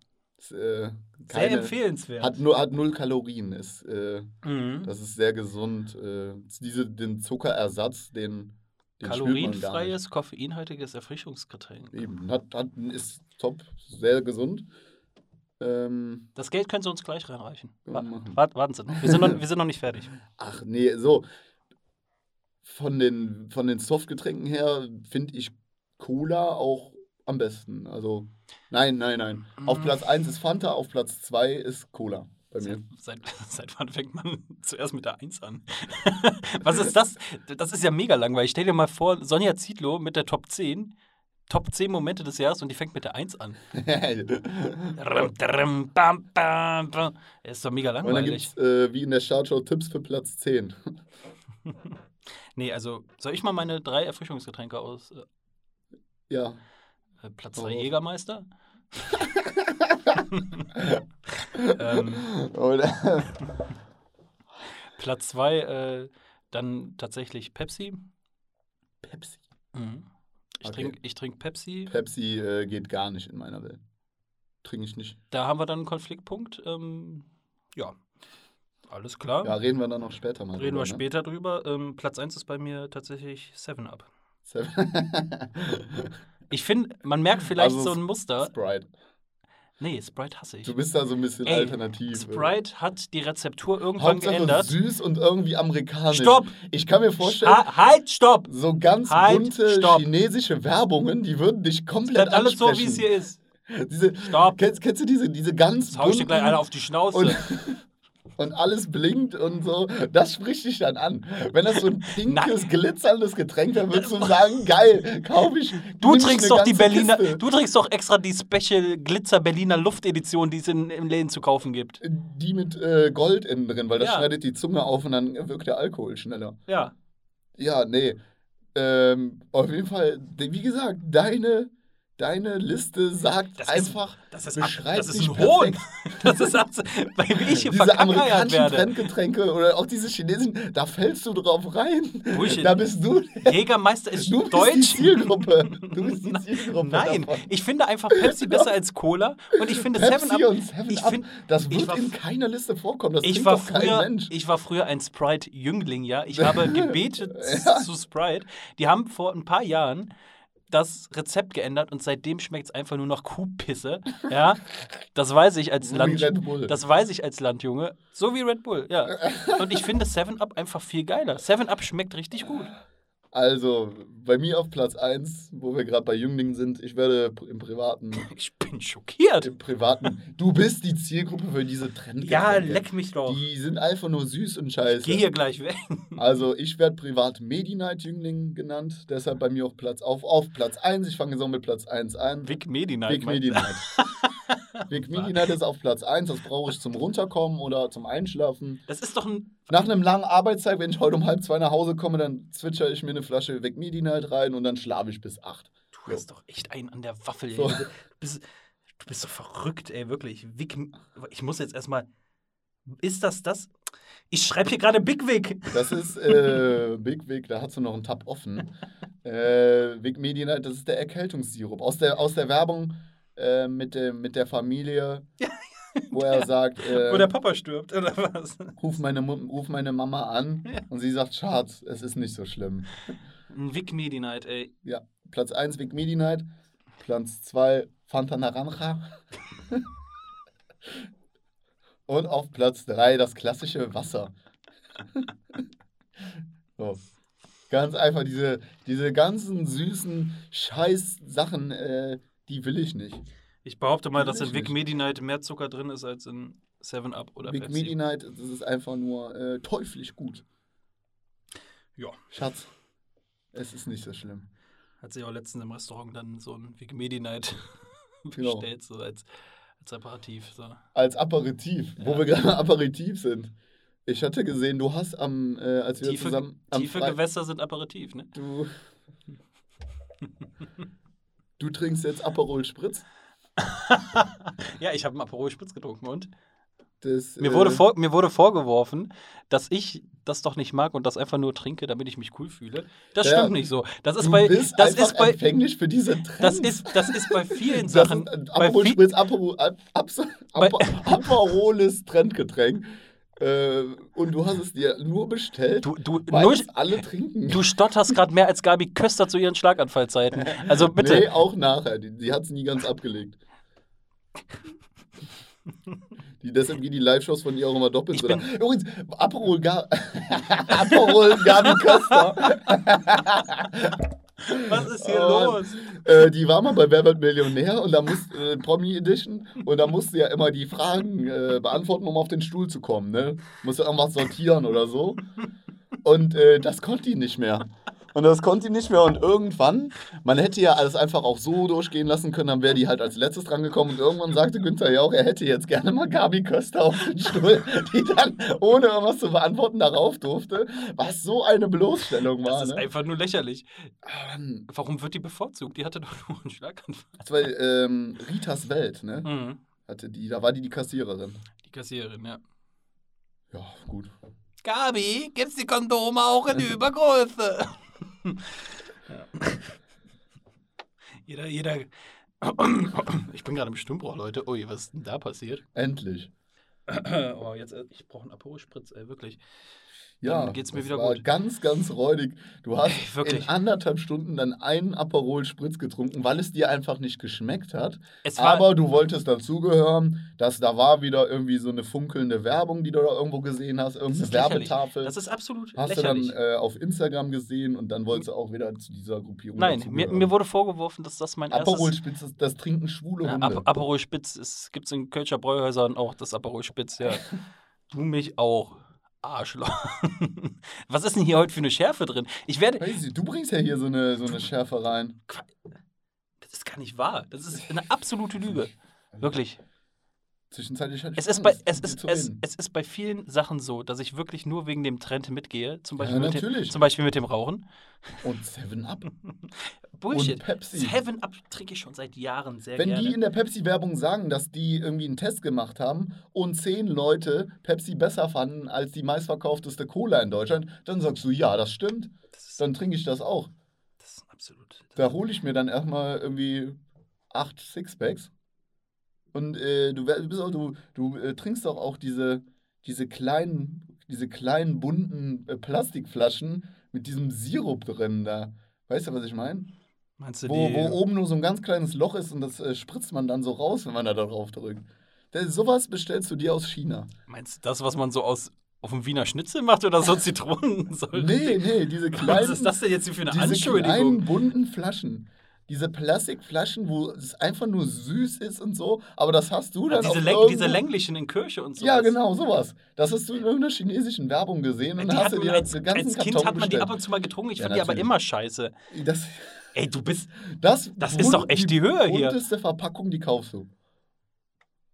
Ist, äh, Sehr keine, empfehlenswert. hat, nur, hat null Kalorien. Ist, äh, mhm. das ist sehr gesund. Äh, diese, den Zuckerersatz, den, den. Kalorienfreies, koffeinhaltiges Erfrischungsgetränk. Eben, hat, hat, ist top, sehr gesund. Ähm, Das Geld können Sie uns gleich reinreichen. Wa Können wir machen. wart, warten Sie noch. Wir sind noch, wir sind noch nicht fertig. ach nee, so. Von den, von den Softgetränken her finde ich Cola auch am besten. Also, nein, nein, nein. Auf Mm. Platz 1 ist Fanta, auf Platz 2 ist Cola bei Seit, mir. seit, seit wann fängt man zuerst mit der 1 an? Was ist das? Das ist ja mega langweilig. Stell dir mal vor, Sonja Zietlow mit der Top 10, Top 10 Momente des Jahres und die fängt mit der 1 an. Rum, drum, bam, bam, bam. Ist doch mega Und dann langweilig. gibt es, äh, wie in der Chartshow, Tipps für Platz 10. Nee, also soll ich mal meine drei Erfrischungsgetränke aus äh, ja. Äh, Platz Hau 3 raus. Jägermeister? ähm, Oder? Platz 2 äh, dann tatsächlich Pepsi. Pepsi. Mhm. Ich Okay. trinke trink Pepsi. Pepsi äh, geht gar nicht in meiner Welt. Trinke ich nicht. Da haben wir dann einen Konfliktpunkt. Ähm, ja, alles klar. Ja, reden wir dann noch später mal Reden drüber, wir später drüber. Ähm, Platz 1 ist bei mir tatsächlich 7-Up. Ne? Ich finde, man merkt vielleicht Also so ein Muster. Sprite. Nee, Sprite hasse ich. Du bist da so ein bisschen Ey, alternativ. Sprite hat die Rezeptur irgendwann Hauptsache geändert. süß und irgendwie amerikanisch. Stopp! Ich kann mir vorstellen, Ha halt, stopp! so ganz Halt, bunte stopp. chinesische Werbungen, die würden dich komplett Bleibt alles so, wie es hier ist. Diese, Stopp! kennst, kennst du diese, diese ganz Jetzt hau ich dir gleich einer auf die Schnauze. und, alles blinkt und so, das spricht dich dann an. Wenn das so ein pinkes, glitzerndes Getränk wäre, würdest du sagen, geil, kaufe ich. Du ich trinkst doch die Berliner, Kiste. du trinkst doch extra die Special Glitzer Berliner Luftedition, die es in, im Läden zu kaufen gibt. Die mit äh, Gold innen drin, weil das Ja. schneidet die Zunge auf und dann wirkt der Alkohol schneller. Ja. Ja, nee. Ähm, auf jeden Fall, wie gesagt, deine Deine Liste sagt Das ist- einfach, Das ist, beschreibt das ist ein Hohn. Das ist weil wie ich hier Diese amerikanischen werde. Trendgetränke oder auch diese chinesischen, da fällst du drauf rein. Bullshit. Da bist du, Jägermeister ist du bist die deutsch. Zielgruppe. Du bist die Zielgruppe. Nein, davon. ich finde einfach Pepsi besser als Cola und ich finde Pepsi 7 Up. und 7 ich Up, find, das ich wird war- in keiner Liste vorkommen. Das ich war, doch kein früher, Mensch. ich war früher ein Sprite-Jüngling, ja. Ich habe gebetet Ja. zu Sprite. Die haben vor ein paar Jahren das Rezept geändert und seitdem schmeckt es einfach nur nach Kuhpisse. Ja, das weiß ich als So wie Land. Red Bull. Das weiß ich als Landjunge. So wie Red Bull, ja. Und ich finde 7 Up einfach viel geiler. 7 Up schmeckt richtig gut. Also, bei mir auf Platz 1, wo wir gerade bei Jünglingen sind, ich werde im privaten, Ich bin schockiert. im privaten, du bist die Zielgruppe für diese Trends. Ja, leck mich doch. Die sind einfach nur süß und Ich scheiße. gehe hier gleich weg. Also, ich werde privat Medi-Night-Jüngling genannt, deshalb bei mir auf Platz, auf, auf Platz 1. Ich fange so mit Platz 1 an. Vic Medi Night. Big mein- Medi Night. Big Medi Night ist auf Platz 1, das brauche ich zum Runterkommen oder zum Einschlafen. Das ist doch ein. Nach einem langen Arbeitstag, wenn ich heute um halb zwei nach Hause komme, dann zwitscher ich mir eine Flasche Big Medi Night rein und dann schlafe ich bis 8. Du hast doch echt einen an der Waffel, ey. So. Du, bist, du bist doch verrückt, ey, wirklich. Vic, ich muss jetzt erstmal. Ist das das? Ich schreibe hier gerade Big Vic. Das ist äh, Big Vic, da hast du noch einen Tab offen. Äh, Vic Medi Night, das ist der Erkältungssirup. Aus der, aus der Werbung äh, mit, dem, mit der Familie, wo er sagt, äh, Wo der Papa stirbt, oder was? ruf, meine, ruf meine Mama an Ja. und sie sagt, Schatz, es ist nicht so schlimm. Ein Vic Medi Night, ey. Ja, Platz 1 Vic Medi Night, Platz 2 Fanta Naranja und auf Platz 3 das klassische Wasser. so. Ganz einfach, diese, diese ganzen süßen Scheiß-Sachen, äh, die will ich nicht. Ich behaupte mal, dass in nicht. Medi Night mehr Zucker drin ist als in 7 Up oder Vic Pepsi. Medi Night, das ist einfach nur äh, teuflisch gut. Ja. Schatz, es ist nicht so schlimm. Hat sich auch letztens im Restaurant dann so ein Vic Medi Night Genau. bestellt, so als, als Aperitif. So. Als Aperitif, wo Ja. wir gerade Aperitif sind. Ich hatte gesehen, du hast am, äh, als wir Tiefe, zusammen am tiefe Frei- Gewässer sind Aperitif, ne? Du, du trinkst jetzt Aperol Spritz. Ja, ich habe einen Aperol Spritz getrunken und Das, mir äh, wurde, vor, mir wurde vorgeworfen, dass ich das doch nicht mag und das einfach nur trinke, damit ich mich cool fühle. Das Ja, stimmt nicht so. Das ist bei das ist bei empfänglich für diese Trends. das ist das ist bei vielen Das Sachen ist ein bei Aperol Spritz, Aperol, Ab, Abs, Bei- Aper, Aperoles Trendgetränk. Äh, und du hast es dir nur bestellt, du du weil nur, alle trinken. du stotterst gerade mehr als Gabi Köster zu ihren Schlaganfallzeiten. Also bitte. Nee, auch nachher. Die, die hat es nie ganz abgelegt. Die, deshalb gehen die Live-Shows von ihr auch immer doppelt lang. Übrigens, Aperol, Ga Aperol Gabi Köster. Was ist hier Oh, los? äh, die war mal bei Wer wird Millionär und da musste äh, Promi Edition und da musste ja immer die Fragen äh, beantworten, um auf den Stuhl zu kommen. Ne? Musste irgendwas sortieren oder so. Und äh, das konnte die nicht mehr. Und das konnte die nicht mehr. Und irgendwann, man hätte ja alles einfach auch so durchgehen lassen können, dann wäre die halt als letztes drangekommen. Und irgendwann sagte Günther ja auch, er hätte jetzt gerne mal Gabi Köster auf den Stuhl, die dann ohne irgendwas zu beantworten darauf durfte. Was so eine Bloßstellung war. Das ist ne? einfach nur lächerlich. Mann, Warum wird die bevorzugt? Die hatte doch nur einen Schlaganfall. Das war ähm, Ritas Welt, ne? Mhm. Hatte die, da war die die Kassiererin. Die Kassiererin, ja. Ja, gut. Gabi, gibt's die Kondome auch in Übergröße? Ja. Jeder, jeder. Ich bin gerade im Stimmbruch, Leute. Ui, was ist denn da passiert? Endlich. Oh, jetzt, äh, ich brauche einen Aperol-Spritz, ey, wirklich. Ja, Dann geht's mir das wieder gut. ganz, ganz räudig. Du hast wirklich. in anderthalb Stunden dann einen Aperol Spritz getrunken, weil es dir einfach nicht geschmeckt hat. Es Aber du wolltest dazugehören, dass da war wieder irgendwie so eine funkelnde Werbung, die du da irgendwo gesehen hast, irgendeine lächerlich. Werbetafel. das ist absolut hast lächerlich. du dann äh, auf Instagram gesehen und dann wolltest du auch wieder zu dieser Gruppierung Nein, mir, mir wurde vorgeworfen, dass das mein Aperol erstes... Spritz, das, das trinken schwule Ja, Hunde. Ap Aperol Spitz, es gibt in Kölscher Bräuhäusern auch das Aperol Spitz, ja. du mich auch, Arschloch. Was ist denn hier heute für eine Schärfe drin? Ich werde... Du bringst ja hier so eine, so eine Schärfe rein. Das ist gar nicht wahr. Das ist eine absolute Lüge. Wirklich. Zwischenzeitlich hatte ich Es ist, bei, es, ist, es, es ist bei vielen Sachen so, dass ich wirklich nur wegen dem Trend mitgehe. Zum Beispiel, Ja, mit, dem, zum Beispiel mit dem Rauchen. Und Seven Up. Bullshit. Und Pepsi. Seven Up trinke ich schon seit Jahren sehr Wenn gerne. die in der Pepsi-Werbung sagen, dass die irgendwie einen Test gemacht haben und zehn Leute Pepsi besser fanden als die meistverkaufteste Cola in Deutschland, dann sagst du, ja, das stimmt. das, Dann trinke ich das auch. das ist absolut. Da hole ich mir dann erstmal irgendwie acht Sixpacks. Und äh, du, bist auch, du, du äh, trinkst doch auch diese, diese kleinen, diese kleinen bunten äh, Plastikflaschen mit diesem Sirup drin da. Weißt du, was ich meine? Meinst du Wo, die? wo oben nur so ein ganz kleines Loch ist und das äh, spritzt man dann so raus, wenn man da drauf drückt. Das, sowas bestellst du dir aus China. Meinst du das, was man so aus auf dem Wiener Schnitzel macht oder so Zitronensäure? Nee, nee, diese Was kleinen, ist das denn jetzt hier für eine diese Anschuldigung? kleinen bunten Flaschen. Diese Plastikflaschen, wo es einfach nur süß ist und so, aber das hast du Ah, dann diese, auf Läng diese länglichen in Kirche und so. Ja, genau, sowas. Das hast du in irgendeiner chinesischen Werbung gesehen und Die hast du dir als, den ganzen als Kind Karton hat man die bestellt. ab und zu mal getrunken. Ich Ja, fand die aber natürlich. immer scheiße. Das, Ey, du bist. das, Das ist doch echt die Höhe hier. bunteste Verpackung, die kaufst du.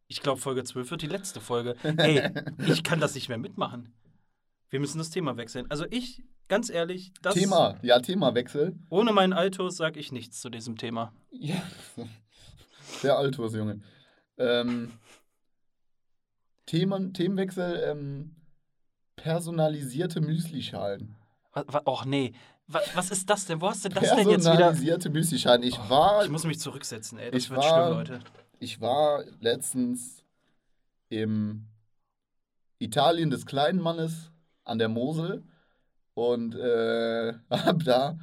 Ich glaube, Folge 12 wird die letzte Folge. Ey, ich kann das nicht mehr mitmachen. Wir müssen das Thema wechseln. Also ich, ganz ehrlich, das Thema, ja, Themawechsel. ohne meinen Altos sage ich nichts zu diesem Thema. Ja, sehr Altus, Junge. Ähm, Themen, Themenwechsel, ähm, personalisierte Müslischalen. Och nee. Was, ist das denn? Wo hast du das denn jetzt wieder? Personalisierte Müslischalen. Ich war, Ich muss mich zurücksetzen, ey. Das Ich wird war- schlimm, Leute. ich war letztens im Italien des kleinen Mannes an der Mosel und äh, hab da,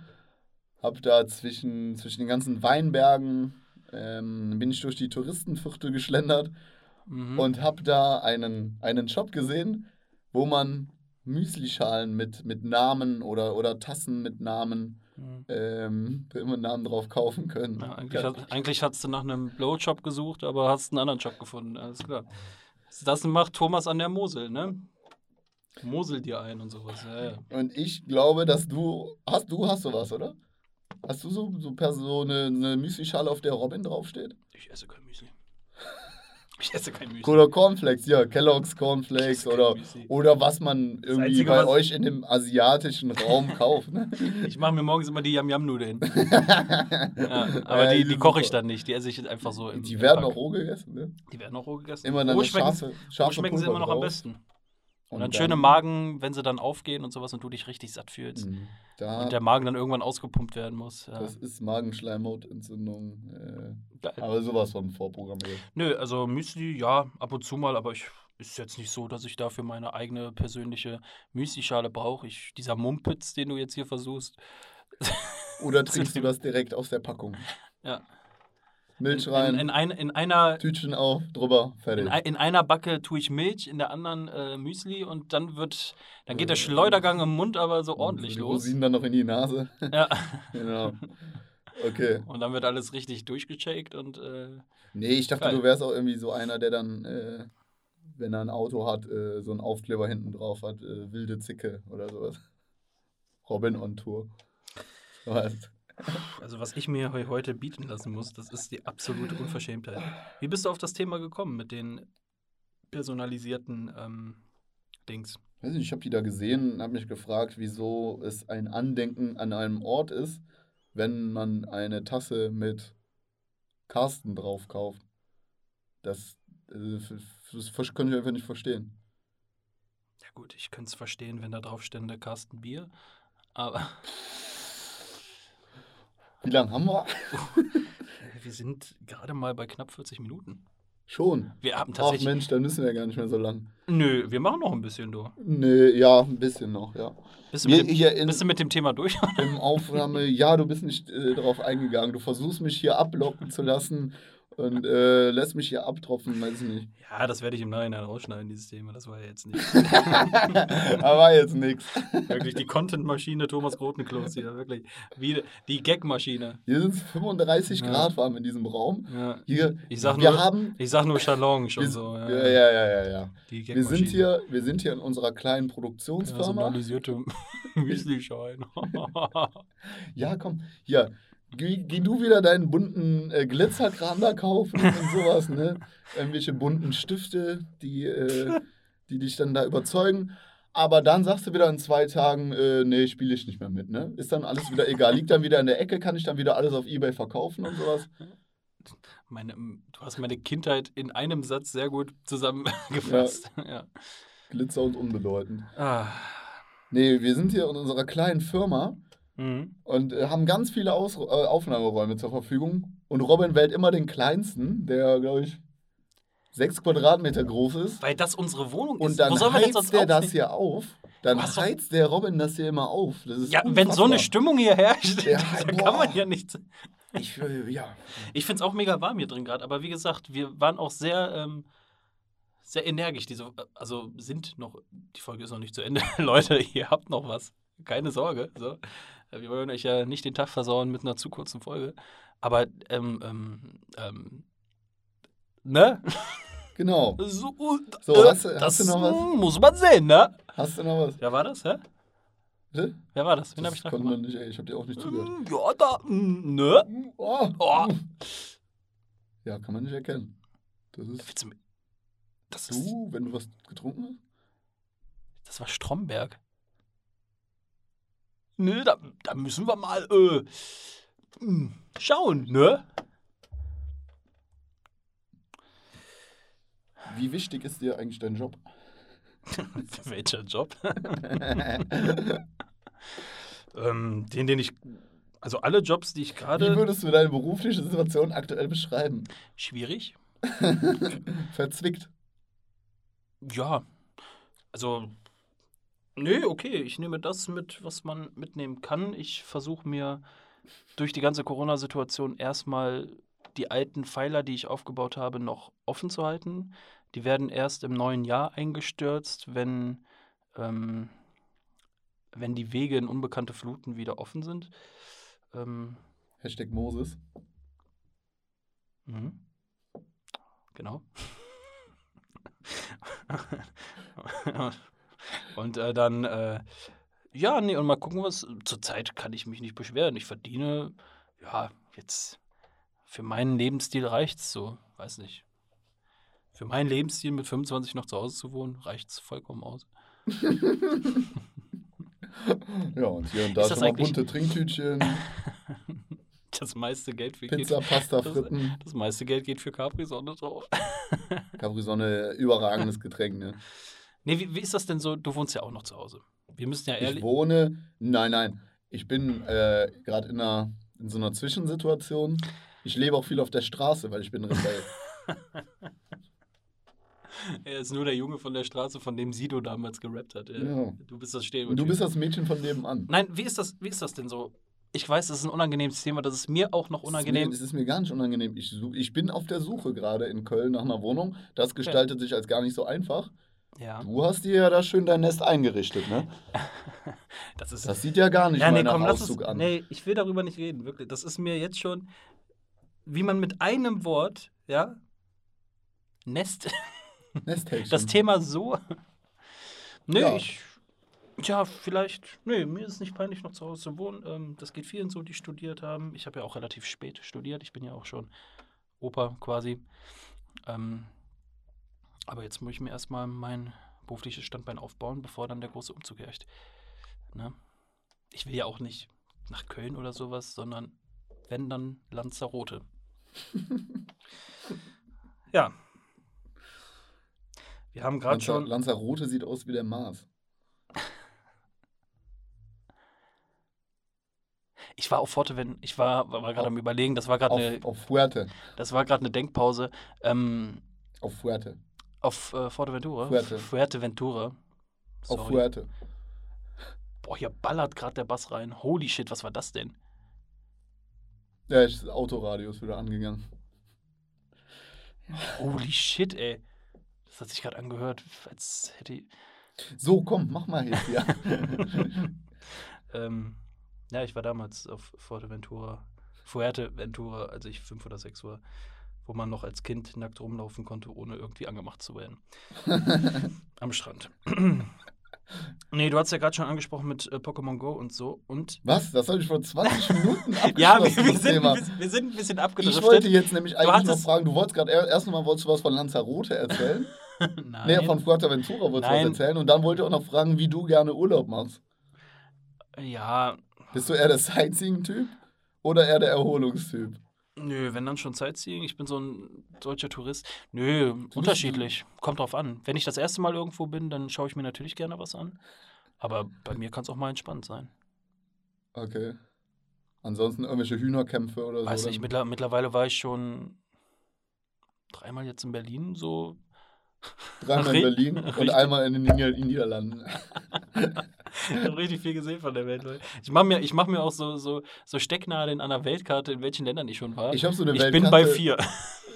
hab da zwischen, zwischen den ganzen Weinbergen ähm, bin ich durch die Touristenviertel geschlendert Mhm. und hab da einen, einen Shop gesehen, wo man Müslischalen mit, mit Namen oder, oder Tassen mit Namen, Mhm. ähm, immer Namen drauf kaufen können. Ja, eigentlich, hat, eigentlich hast du nach einem Blowjob gesucht, aber hast einen anderen Job gefunden. Alles klar. Das macht Thomas an der Mosel, ne? Mosel dir ein und sowas. Ja, ja. Und ich glaube, dass du. Hast du hast sowas, oder? Hast du so, so, so eine, eine Müslischale, auf der Robin draufsteht? Ich esse kein Müsli. Ich esse kein Müsli. Oder Cornflakes, ja, Kellogg's Cornflakes oder, Müsli. oder was man irgendwie Einzige, bei euch in dem asiatischen Raum kauft. Ne? Ich mache mir morgens immer die Yam-Yam-Nudeln. ja, aber Ja, die, die koche ich dann nicht. Die esse ich einfach so im Die im werden Pack. auch roh gegessen, ne? Die werden auch roh gegessen. Immer dann roh schmecken, scharfe, roh scharfe schmecken sie immer noch am drauf. besten. Und, dann dann- schöne Magen, wenn sie dann aufgehen und sowas und du dich richtig satt fühlst. Mhm. Da, Und der Magen dann irgendwann ausgepumpt werden muss. Ja. das ist Magenschleimhautentzündung. Äh, aber sowas von vorprogrammiert. Nö, also Müsli, ja, ab und zu mal, aber ich ist jetzt nicht so, dass ich dafür meine eigene persönliche Müslischale brauche. Ich, dieser Mumpitz, den du jetzt hier versuchst. Oder trinkst du das direkt aus der Packung? Ja. Milch In, rein, in, ein, in, einer, Tütchen auf, drüber, fertig. in, in einer Backe tue ich Milch, in der anderen äh, Müsli und dann wird, dann geht der Äh, Schleudergang im Mund aber so Und ordentlich die los. Rosinen dann noch in die Nase. Ja. genau. Okay. Und dann wird alles richtig durchgecheckt und äh, Nee, ich dachte, Geil. du wärst auch irgendwie so einer, der dann, äh, wenn er ein Auto hat, äh, so einen Aufkleber hinten drauf hat, äh, wilde Zicke oder sowas. Robin on Tour. So heißt. Also was ich mir heu- heute bieten lassen muss, das ist die absolute Unverschämtheit. Wie bist du auf das Thema gekommen mit den personalisierten ähm, Dings? Weiß nicht, ich habe die da gesehen und habe mich gefragt, wieso es ein Andenken an einem Ort ist, wenn man eine Tasse mit Carsten drauf kauft. Das, äh, das ver- kann ich einfach nicht verstehen. Ja gut, ich könnte es verstehen, wenn da drauf stände Carsten Bier, aber Wie lange haben wir? wir sind gerade mal bei knapp 40 Minuten. Schon. Wir haben Ach tatsächlich... Mensch, dann müssen wir ja gar nicht mehr so lang. Nö, wir machen noch ein bisschen, du. Nee, ja, ein bisschen noch, ja. Bist du, Wir mit dem, in, bist du mit dem Thema durch? im Aufnahme, ja, du bist nicht äh, darauf eingegangen. Du versuchst mich hier ablocken zu lassen und äh, lässt mich hier abtropfen, weiß ich nicht. ja, das werde ich im Nachhinein rausschneiden, dieses Thema. Das war ja jetzt nicht. Aber jetzt nix. Wirklich die Content-Maschine Thomas Grotenklos hier, wirklich. Wie die Gag-Maschine. Hier sind es 35 Ja. Grad warm in diesem Raum. Ja. Hier, Ich sag wir nur- haben. Ich sag nur Challenge Wir, und so. ja, ja, ja, ja, ja. Wir sind, hier, wir sind hier in unserer kleinen Produktionsfirma. Personalisierte Müsli-Schein. Ja, komm, hier. Geh, geh du wieder deinen bunten äh, Glitzerkram da kaufen und sowas, ne? Irgendwelche bunten Stifte, die, äh, die dich dann da überzeugen. Aber dann sagst du wieder in zwei Tagen, äh, nee, spiele ich nicht mehr mit, ne? Ist dann alles wieder egal. Liegt dann wieder in der Ecke, kann ich dann wieder alles auf Ebay verkaufen und sowas. Meine, du hast meine Kindheit in einem Satz sehr gut zusammengefasst. Ja. Glitzer und unbedeutend. Ah. Nee, wir sind hier in unserer kleinen Firma Mhm. und äh, haben ganz viele Aus äh, Aufnahmeräume zur Verfügung. Und Robin wählt immer den kleinsten, der, glaube ich, sechs Quadratmeter groß ist. Weil das unsere Wohnung ist. Und dann Wo sollen wir denn sonst heizt der das hier auf. Dann doch- heizt der Robin das hier immer auf. Das ist Ja, wenn so eine unfassbar. Stimmung hier herrscht, Ja, dann boah. kann man ja nicht. Ich, ja. Ich finde es auch mega warm hier drin gerade, aber wie gesagt, wir waren auch sehr, ähm, sehr energisch. Diese, also sind noch, die Folge ist noch nicht zu Ende. Leute, ihr habt noch was. Keine Sorge. So. Äh, Wir wollen euch ja nicht den Tag versauen mit einer zu kurzen Folge. Aber, ähm, ähm, ähm, ne? Genau. So, So, äh, hast du- hast du noch was? muss man sehen, ne? Hast du noch was? Wer war das, hä? Bitte? Wer war das? Wen habe ich da konnte man nicht, ey. Ich habe dir auch nicht zugehört. Ja, da, mm, ne? Oh. Oh. Ja, kann man nicht erkennen. Das ist Das, ist, du, wenn du was getrunken hast? das war Stromberg. Ne, da, da müssen wir mal äh, mm, schauen, ne? Wie wichtig ist dir eigentlich dein Job? Welcher Job? ähm, den, den ich. Also alle Jobs, die ich Wie gerade. würdest du deine berufliche Situation aktuell beschreiben? Schwierig. Verzwickt. Ja. Also. Nee, okay. Ich nehme das mit, was man mitnehmen kann. Ich versuche mir durch die ganze Corona-Situation erstmal die alten Pfeiler, die ich aufgebaut habe, noch offen zu halten. Die werden erst im neuen Jahr eingestürzt, wenn, ähm, wenn die Wege in unbekannte Fluten wieder offen sind. Ähm, Hashtag Moses. Mhm. Genau. und äh, dann, äh, ja, nee, und mal gucken, was. Zurzeit kann ich mich nicht beschweren. Ich verdiene, ja, jetzt für meinen Lebensstil reicht's so. Weiß nicht. Für meinen Lebensstil mit 25 noch zu Hause zu wohnen, reicht's vollkommen aus. Ja, und hier und da Ist das schon mal eigentlich- bunte Trinktütchen, Das meiste Geld für Pizza, geht, Pasta, das- Fritten. das meiste Geld geht für Capri-Sonne drauf. Capri-Sonne, überragendes Getränk, ne? Nee, wie, wie ist das denn so? Du wohnst ja auch noch zu Hause. Wir müssen ja Ich ehrlich. wohne, nein, nein, ich bin äh, gerade in, einer- in so einer Zwischensituation. Ich lebe auch viel auf der Straße, weil ich bin Rebell. Er ist nur der Junge von der Straße, von dem Sido damals gerappt hat. Ja. Du bist das Stereotyp. Du bist das Mädchen von nebenan. Nein, wie ist, das, wie ist das denn so? Ich weiß, das ist ein unangenehmes Thema, das ist mir auch noch unangenehm. Es ist mir gar nicht unangenehm. Ich, ich bin auf der Suche gerade in Köln nach einer Wohnung. Das gestaltet sich als gar nicht so einfach. Ja, Du hast dir ja da schön dein Nest eingerichtet, ne? das ist. Das sieht ja gar nicht ja, nee, nach komm, lass Auszug es. an. Nee, ich will darüber nicht reden, wirklich. Das ist mir jetzt schon, wie man mit einem Wort, ja, Nest, Nesthäkchen. das Thema so. Nee, Ja. ich. Ja, vielleicht. Nee, mir ist es nicht peinlich, noch zu Hause zu wohnen. Ähm, das geht vielen so, die studiert haben. Ich habe ja auch relativ spät studiert. Ich bin ja auch schon Opa quasi. Ähm, aber jetzt muss ich mir erstmal mein berufliches Standbein aufbauen, bevor dann der große Umzug herrscht. Ne? Ich will ja auch nicht nach Köln oder sowas, sondern wenn dann Lanzarote. ja. Wir haben gerade Lanza, schon. Lanzarote sieht aus wie der Mars. Ich war auf Forteventura, ich war, war, war gerade am überlegen, das war gerade Auf, eine, auf Fuerte. das war gerade eine Denkpause. Ähm, Auf Fuerte. Auf äh, Forteventura. Fuerte. Fuerteventura. Auf Sorry. Fuerte. Boah, hier ballert gerade der Bass rein. Holy shit, was war das denn? Ja, das Autoradio ist wieder angegangen. Holy shit, ey. Das hat sich gerade angehört, als hätte ich. So, komm, mach mal jetzt hier. Ähm, ja, ich war damals auf Forteventura, Fuerteventura, als ich fünf oder sechs war, wo man noch als Kind nackt rumlaufen konnte, ohne irgendwie angemacht zu werden. Am Strand. nee, du hast ja gerade schon angesprochen mit äh, Pokémon Go und so. Und Was? Das habe ich vor 20 Minuten abgeschlossen, ja, wir, wir, sind, wir, wir sind ein bisschen Ich abgedriftet. wollte jetzt nämlich eigentlich noch fragen, du wolltest gerade, erst mal wolltest du was von Lanzarote erzählen Nein. Nee, von Fuerteventura wolltest du was erzählen. Und dann wollte er auch noch fragen, wie du gerne Urlaub machst. ja, Bist du eher der Sightseeing-Typ oder eher der Erholungstyp? Nö, wenn dann schon Sightseeing. Ich bin so ein deutscher Tourist. Nö, unterschiedlich. Kommt drauf an. Wenn ich das erste Mal irgendwo bin, dann schaue ich mir natürlich gerne was an. Aber bei mir kann es auch mal entspannt sein. Okay. Ansonsten irgendwelche Hühnerkämpfe oder Weiß so. nicht, dann- mittler, mittlerweile war ich schon dreimal jetzt in Berlin, so. Dreimal in Berlin und richtig. einmal in den Nieder Niederlanden. Ich habe richtig viel gesehen von der Welt, Leute. Ich mache mir, ich mach mir auch so, so, so Stecknadeln an der Weltkarte, in welchen Ländern ich schon war. Ich so Ich bin bei vier.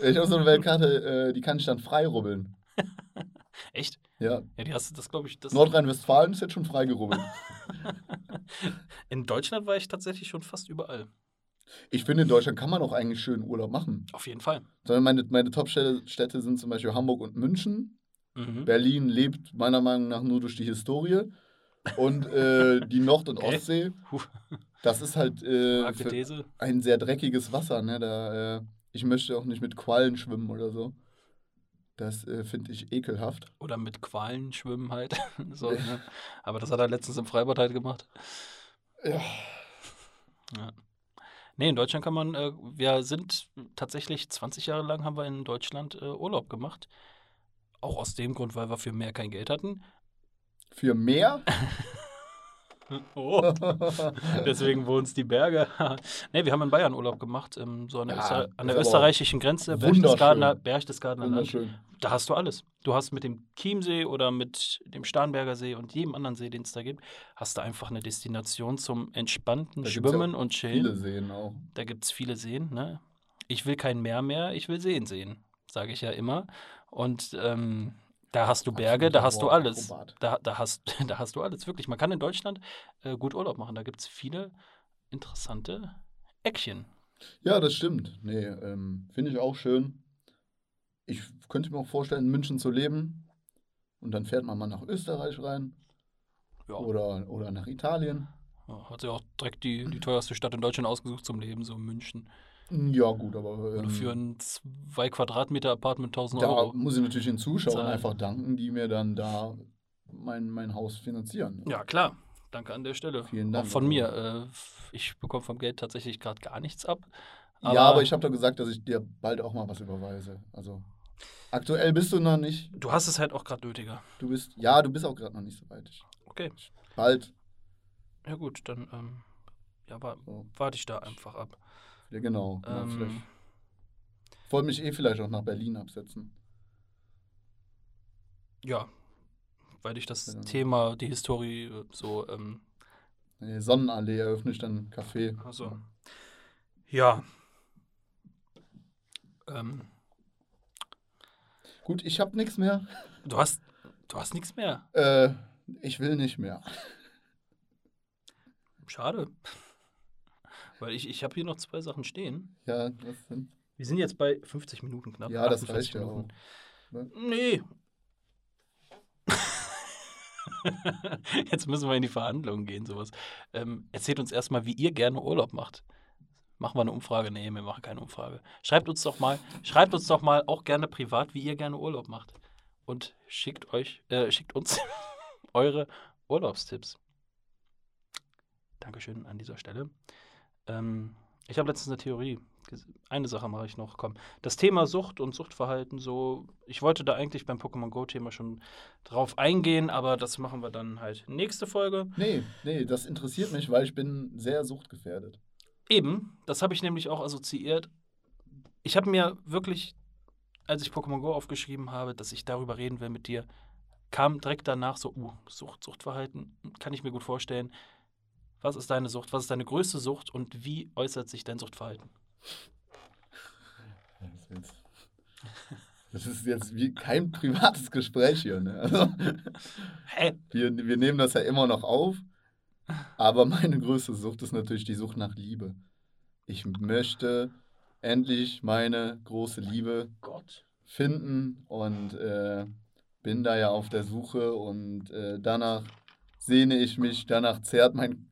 Ich habe so eine Weltkarte, äh, die kann ich dann frei rubbeln. Echt? Ja. Ja, die hast du, das glaube ich. Nordrhein-Westfalen ist jetzt schon frei gerubbelt. in Deutschland war ich tatsächlich schon fast überall. Ich finde, in Deutschland kann man auch eigentlich schön Urlaub machen. Auf jeden Fall. Sondern meine, meine Top-Städte Städte sind zum Beispiel Hamburg und München. Mhm. Berlin lebt meiner Meinung nach nur durch die Historie. Und äh, die Nord- und Okay. Ostsee, das ist halt äh, ein sehr dreckiges Wasser. Ne? Da, äh, ich möchte auch nicht mit Quallen schwimmen oder so. Das äh, finde ich ekelhaft. Oder mit Qualen schwimmen halt. so, ne? Aber das hat er letztens im Freibad halt gemacht. Ja. Ja. Nee, in Deutschland kann man, äh, wir sind tatsächlich 20 Jahre lang haben wir in Deutschland äh, Urlaub gemacht. Auch aus dem Grund, weil wir für mehr kein Geld hatten. Für mehr? Oh, deswegen wohnen es die Berge. nee, wir haben in Bayern Urlaub gemacht, ähm, so an der, Ja, Öster an der österreichischen Grenze. Berchtesgadener, Berchtesgadener Land. Da hast du alles. Du hast mit dem Chiemsee oder mit dem Starnberger See und jedem anderen See, den es da gibt, hast du einfach eine Destination zum entspannten Da Schwimmen ja und Viele Chillen. sehen auch. Da gibt es viele Seen. Ne? Ich will kein Meer mehr, ich will Seen sehen, sage ich ja immer. Und ähm, da hast du Berge, da hast du alles. Akrobat. Da, da, hast, da hast du alles, wirklich. Man kann in Deutschland äh, gut Urlaub machen. Da gibt es viele interessante Eckchen. Ja, das stimmt. Nee, ähm, finde ich auch schön. Ich könnte mir auch vorstellen, in München zu leben. Und dann fährt man mal nach Österreich rein Ja, oder, oder nach Italien. ja, hat sich auch direkt die, die teuerste Stadt in Deutschland ausgesucht zum Leben, so München. Ja, gut, aber ähm, für ein 2 Quadratmeter Apartment 1000 da Euro. muss ich natürlich den Zuschauern einfach danken, die mir dann da mein, mein Haus finanzieren. Ja, klar. Danke an der Stelle. Vielen Dank. Auch von mir. Äh, ich bekomme vom Geld tatsächlich gerade gar nichts ab. ja, aber ich habe doch gesagt, dass ich dir bald auch mal was überweise. Also aktuell bist du noch nicht. Du hast es halt auch gerade nötiger. Du bist, ja, du bist auch gerade noch nicht so weit. Okay. Bald. Ja, gut, dann ähm, ja, wa So. warte ich da einfach ab. Ja, genau. Ja, vielleicht. Ähm, Ich wollte mich eh vielleicht auch nach Berlin absetzen. ja, weil ich das Genau. Thema, die Historie äh, so, ähm, Nee, Sonnenallee eröffne ich dann ein Café. also, ja. Ähm, Gut, ich habe nichts mehr. du hast, du hast nichts mehr. Äh, ich will nicht mehr. Schade. Weil ich, ich habe hier noch zwei Sachen stehen. Ja, das sind, Wir sind jetzt bei 50 Minuten knapp. ja, das 48 reicht ja auch. Minuten. Ne? Nee. Jetzt müssen wir in die Verhandlungen gehen, sowas. Ähm, erzählt uns erstmal, wie ihr gerne Urlaub macht. Machen wir eine Umfrage? Nee, wir machen keine Umfrage. Schreibt uns doch mal, schreibt uns doch mal auch gerne privat, wie ihr gerne Urlaub macht. Und schickt euch, äh, schickt uns eure Urlaubstipps. Dankeschön an dieser Stelle. Ähm, ich habe letztens eine Theorie. Eine Sache mache ich noch. Komm. Das Thema Sucht und Suchtverhalten, so, ich wollte da eigentlich beim Pokémon Go-Thema schon drauf eingehen, aber das machen wir dann halt nächste Folge. Nee, nee, das interessiert mich, weil ich bin sehr suchtgefährdet. Eben, das habe ich nämlich auch assoziiert. Ich habe mir wirklich, als ich Pokémon Go aufgeschrieben habe, dass ich darüber reden will mit dir, kam direkt danach so, uh, Sucht, Suchtverhalten, kann ich mir gut vorstellen. Was ist deine Sucht? Was ist deine größte Sucht und wie äußert sich dein Suchtverhalten? Das ist jetzt, wie kein privates Gespräch hier. Ne? Also, Hä? wir, wir nehmen das ja immer noch auf, aber meine größte Sucht ist natürlich die Sucht nach Liebe. Ich möchte endlich meine große Liebe Gott. finden und äh, bin da ja auf der Suche und äh, danach sehne ich mich, danach zehrt mein,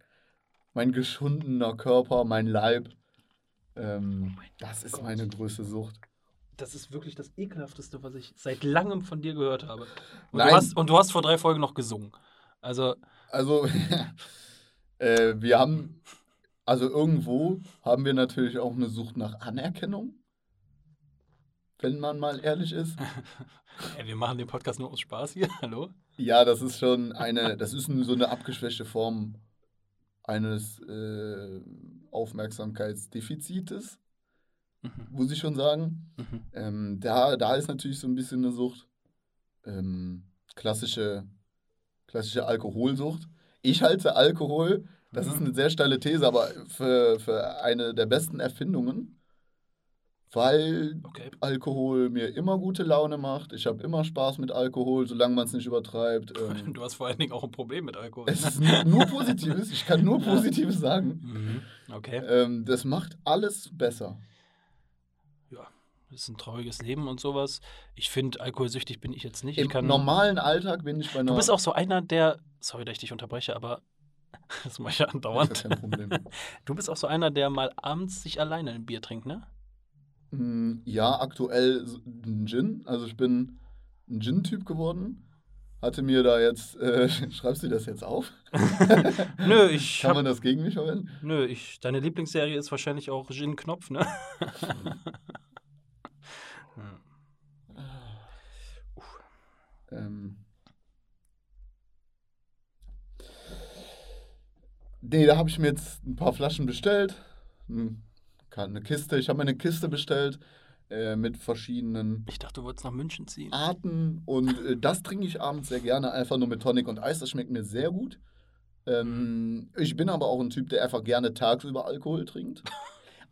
mein geschundener Körper, mein Leib. Ähm, das ist Gott. meine größte Sucht. das ist wirklich das ekelhafteste, was ich seit langem von dir gehört habe. Und, Nein. Du, hast, und du hast vor drei Folgen noch gesungen. Also, Also, äh, wir haben, also irgendwo haben wir natürlich auch eine Sucht nach Anerkennung. Wenn man mal ehrlich ist. ey, wir machen den Podcast nur aus Spaß hier. Hallo? Ja, das ist schon eine, das ist so eine abgeschwächte Form eines äh, Aufmerksamkeitsdefizites, Mhm. muss ich schon sagen. Mhm. Ähm, da, da ist natürlich so ein bisschen eine Sucht. Ähm, klassische, klassische Alkoholsucht. Ich halte Alkohol, das ist Mhm. eine sehr steile These, aber für, für eine der besten Erfindungen, weil Okay. Alkohol mir immer gute Laune macht. Ich habe immer Spaß mit Alkohol, solange man es nicht übertreibt. Ähm, Du hast vor allen Dingen auch ein Problem mit Alkohol. es ist nur, Positives, ich kann nur Positives sagen. Mhm. Okay. Ähm, das macht alles besser. Ja, das ist ein trauriges Leben und sowas. Ich finde, alkoholsüchtig bin ich jetzt nicht. Ich Im normalen Alltag bin ich bei einer. du bist auch so einer, der. Sorry, dass ich dich unterbreche, aber das mache ich ja Das andauernd. ist ja kein Problem. Du bist auch so einer, der mal abends sich alleine ein Bier trinkt, ne? Mm, Ja, aktuell ein Gin. Also ich bin ein Gin-Typ geworden. Hatte mir da jetzt, äh, schreibst du das jetzt auf? Nö, ich Kann hab, man das gegen mich verwenden? Nö, ich. Deine Lieblingsserie ist wahrscheinlich auch Gin Knopf, ne? Hm. Ähm. Nee, da habe ich mir jetzt ein paar Flaschen bestellt. Hm, Eine Kiste. Ich habe mir eine Kiste bestellt äh, mit verschiedenen Ich dachte, du wolltest nach München ziehen. Arten und äh, das trinke ich abends sehr gerne, einfach nur mit Tonic und Eis. Das schmeckt mir sehr gut. Ähm, ich bin aber auch ein Typ, der einfach gerne tagsüber Alkohol trinkt.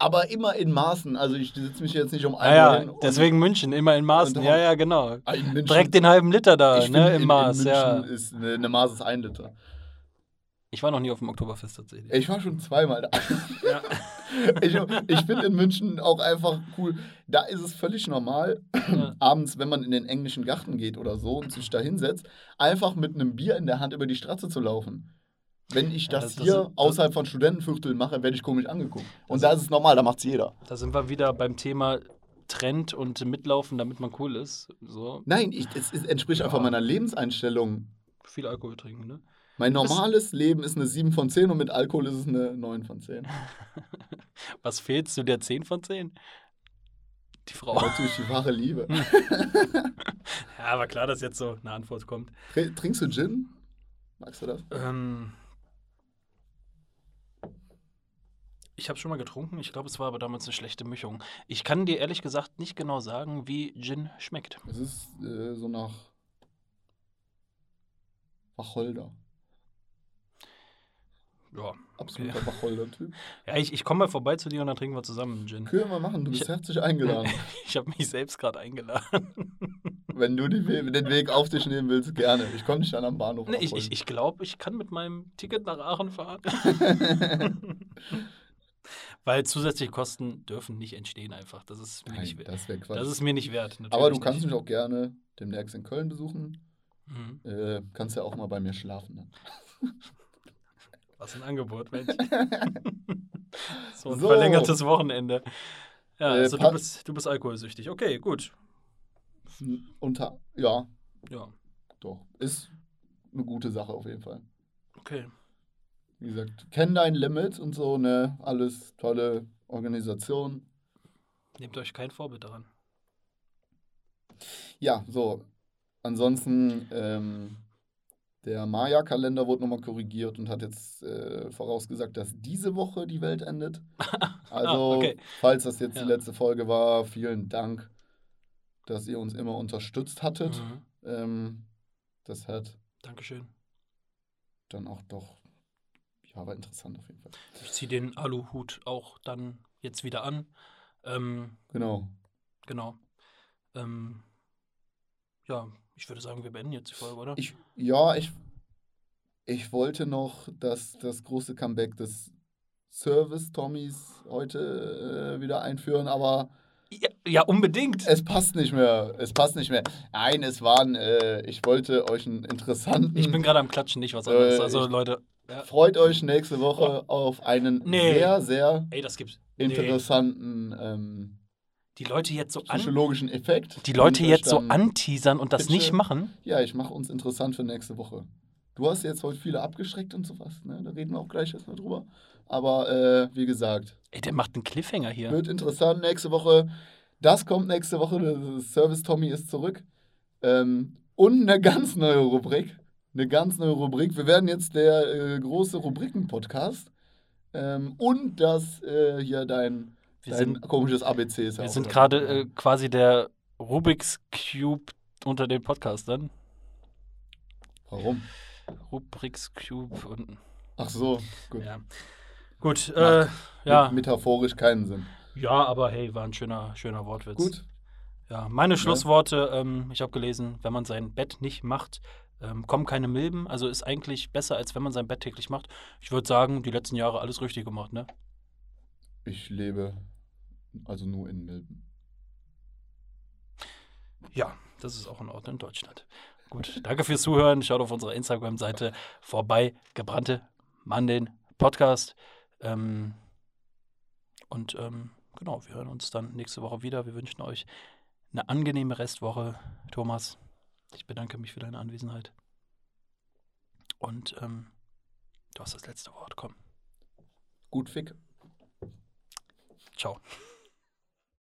Aber immer in Maßen. Also ich sitze mich jetzt nicht um Ah ein ja, und- deswegen München, immer in Maßen. Ja, ja, genau. München- Direkt den halben Liter da, ne? find, Im in, Maß, in ja. München ist eine, eine Maß ist ein Liter. Ich war noch nie auf dem Oktoberfest tatsächlich. Ich war schon zweimal da. Ja. Ich, ich finde in München auch einfach cool. Da ist es völlig normal, Ja. abends, wenn man in den englischen Garten geht oder so und sich da hinsetzt, einfach mit einem Bier in der Hand über die Straße zu laufen. Wenn ich Ja, das, das- das- hier das- außerhalb von Studentenvierteln mache, werde ich komisch angeguckt. Und da ist es normal, da macht es jeder. Da sind wir wieder beim Thema Trend und Mitlaufen, damit man cool ist. So, Nein, ich, es, es entspricht Ja. einfach meiner Lebenseinstellung. viel Alkohol trinken, ne? Mein Das- normales Leben ist eine 7 von 10 und mit Alkohol ist es eine 9 von 10. Was fehlt zu der 10 von 10? Die Frau. Ja, natürlich die wahre Liebe. Ja, aber klar, dass jetzt so eine Antwort kommt. Tr- Trinkst du Gin? Magst du das? Ähm, ich habe schon mal getrunken. Ich glaube, es war aber damals eine schlechte Mischung. Ich kann dir ehrlich gesagt nicht genau sagen, wie Gin schmeckt. Es ist äh, so nach Wacholder. Ja, Absoluter Wacholder-Typ. ja ich, ich komme mal vorbei zu dir und dann trinken wir zusammen einen Gin. Können wir mal machen, du bist Ich- herzlich eingeladen. Ich habe mich selbst gerade eingeladen. Wenn du die, den Weg auf dich nehmen willst, gerne. Ich komme dich dann am Bahnhof Nee, ich ich, ich glaube, ich kann mit meinem Ticket nach Aachen fahren. Weil zusätzliche Kosten dürfen nicht entstehen einfach. Das ist mir, nicht, Nein, wert. das das ist mir nicht wert. Aber du kannst nicht. mich auch gerne demnächst in Köln besuchen. Mhm. Äh, kannst ja auch mal bei mir schlafen. Dann. Was ein Angebot, Mensch. so ein So. verlängertes Wochenende. Ja, Äh, also du pa- bist, du bist alkoholsüchtig. Okay, gut. Unter, ja, Ja, doch. Ist eine gute Sache auf jeden Fall. okay. Wie gesagt, kenn dein Limit und so, ne? Alles tolle Organisation. Nehmt euch kein Vorbild daran. Ja, so. Ansonsten, ähm, der Maya-Kalender wurde nochmal korrigiert und hat jetzt äh, vorausgesagt, dass diese Woche die Welt endet. Also, okay. falls das jetzt Ja. die letzte Folge war, vielen Dank, dass ihr uns immer unterstützt hattet. Mhm. Ähm, das hat Dankeschön. dann auch doch, ja, war interessant auf jeden Fall. Ich ziehe den Aluhut auch dann jetzt wieder an. Ähm, Genau. genau. Ähm, ja, ich würde sagen, wir beenden jetzt die Folge, oder? Ich, ja, ich, ich wollte noch das, das große Comeback des Service-Tommys heute äh, wieder einführen, aber ja, ja, unbedingt. es passt nicht mehr. Es passt nicht mehr. Nein, es waren, äh, ich wollte euch einen interessanten. Ich bin gerade am Klatschen, nicht was anderes. Äh, Also, Leute, ja. Freut euch nächste Woche auf einen Nee. sehr, sehr ey, interessanten ähm, Die Leute jetzt so an, psychologischen Effekt. die Leute jetzt so anteasern und das pitche. nicht machen. Ja, ich mache uns interessant für nächste Woche. Du hast jetzt heute viele abgeschreckt und sowas, ne? Da reden wir auch gleich erstmal drüber. Aber äh, wie gesagt, Ey, der macht einen Cliffhanger hier. wird interessant nächste Woche. Das kommt nächste Woche. Service Tommy ist zurück. Ähm, und eine ganz neue Rubrik. Eine ganz neue Rubrik. Wir werden jetzt der äh, große Rubriken-Podcast. Ähm, und das äh, hier dein, Wir dein sind, komisches ABC ist ja wir sind gerade äh, quasi der Rubik's Cube unter den Podcastern. Warum? Rubik's Cube und. Ach so, gut. Ja. Gut, äh, ja. Metaphorisch keinen Sinn. Ja, aber hey, war ein schöner, schöner Wortwitz. Gut. Ja, meine Schlussworte, ähm, ich habe gelesen, wenn man sein Bett nicht macht, ähm, kommen keine Milben. Also ist eigentlich besser, als wenn man sein Bett täglich macht. Ich würde sagen, die letzten Jahre alles richtig gemacht, ne? Ich lebe also nur in Milben. Ja, das ist auch ein Ort in Deutschland. Gut, danke fürs Zuhören. Schaut auf unserer Instagram-Seite vorbei. Gebrannte Mandeln Podcast. Ähm, und ähm, genau, wir hören uns dann nächste Woche wieder. Wir wünschen euch eine angenehme Restwoche. Thomas, ich bedanke mich für deine Anwesenheit. Und ähm, du hast das letzte Wort. Komm. Gut, Fick. Ciao.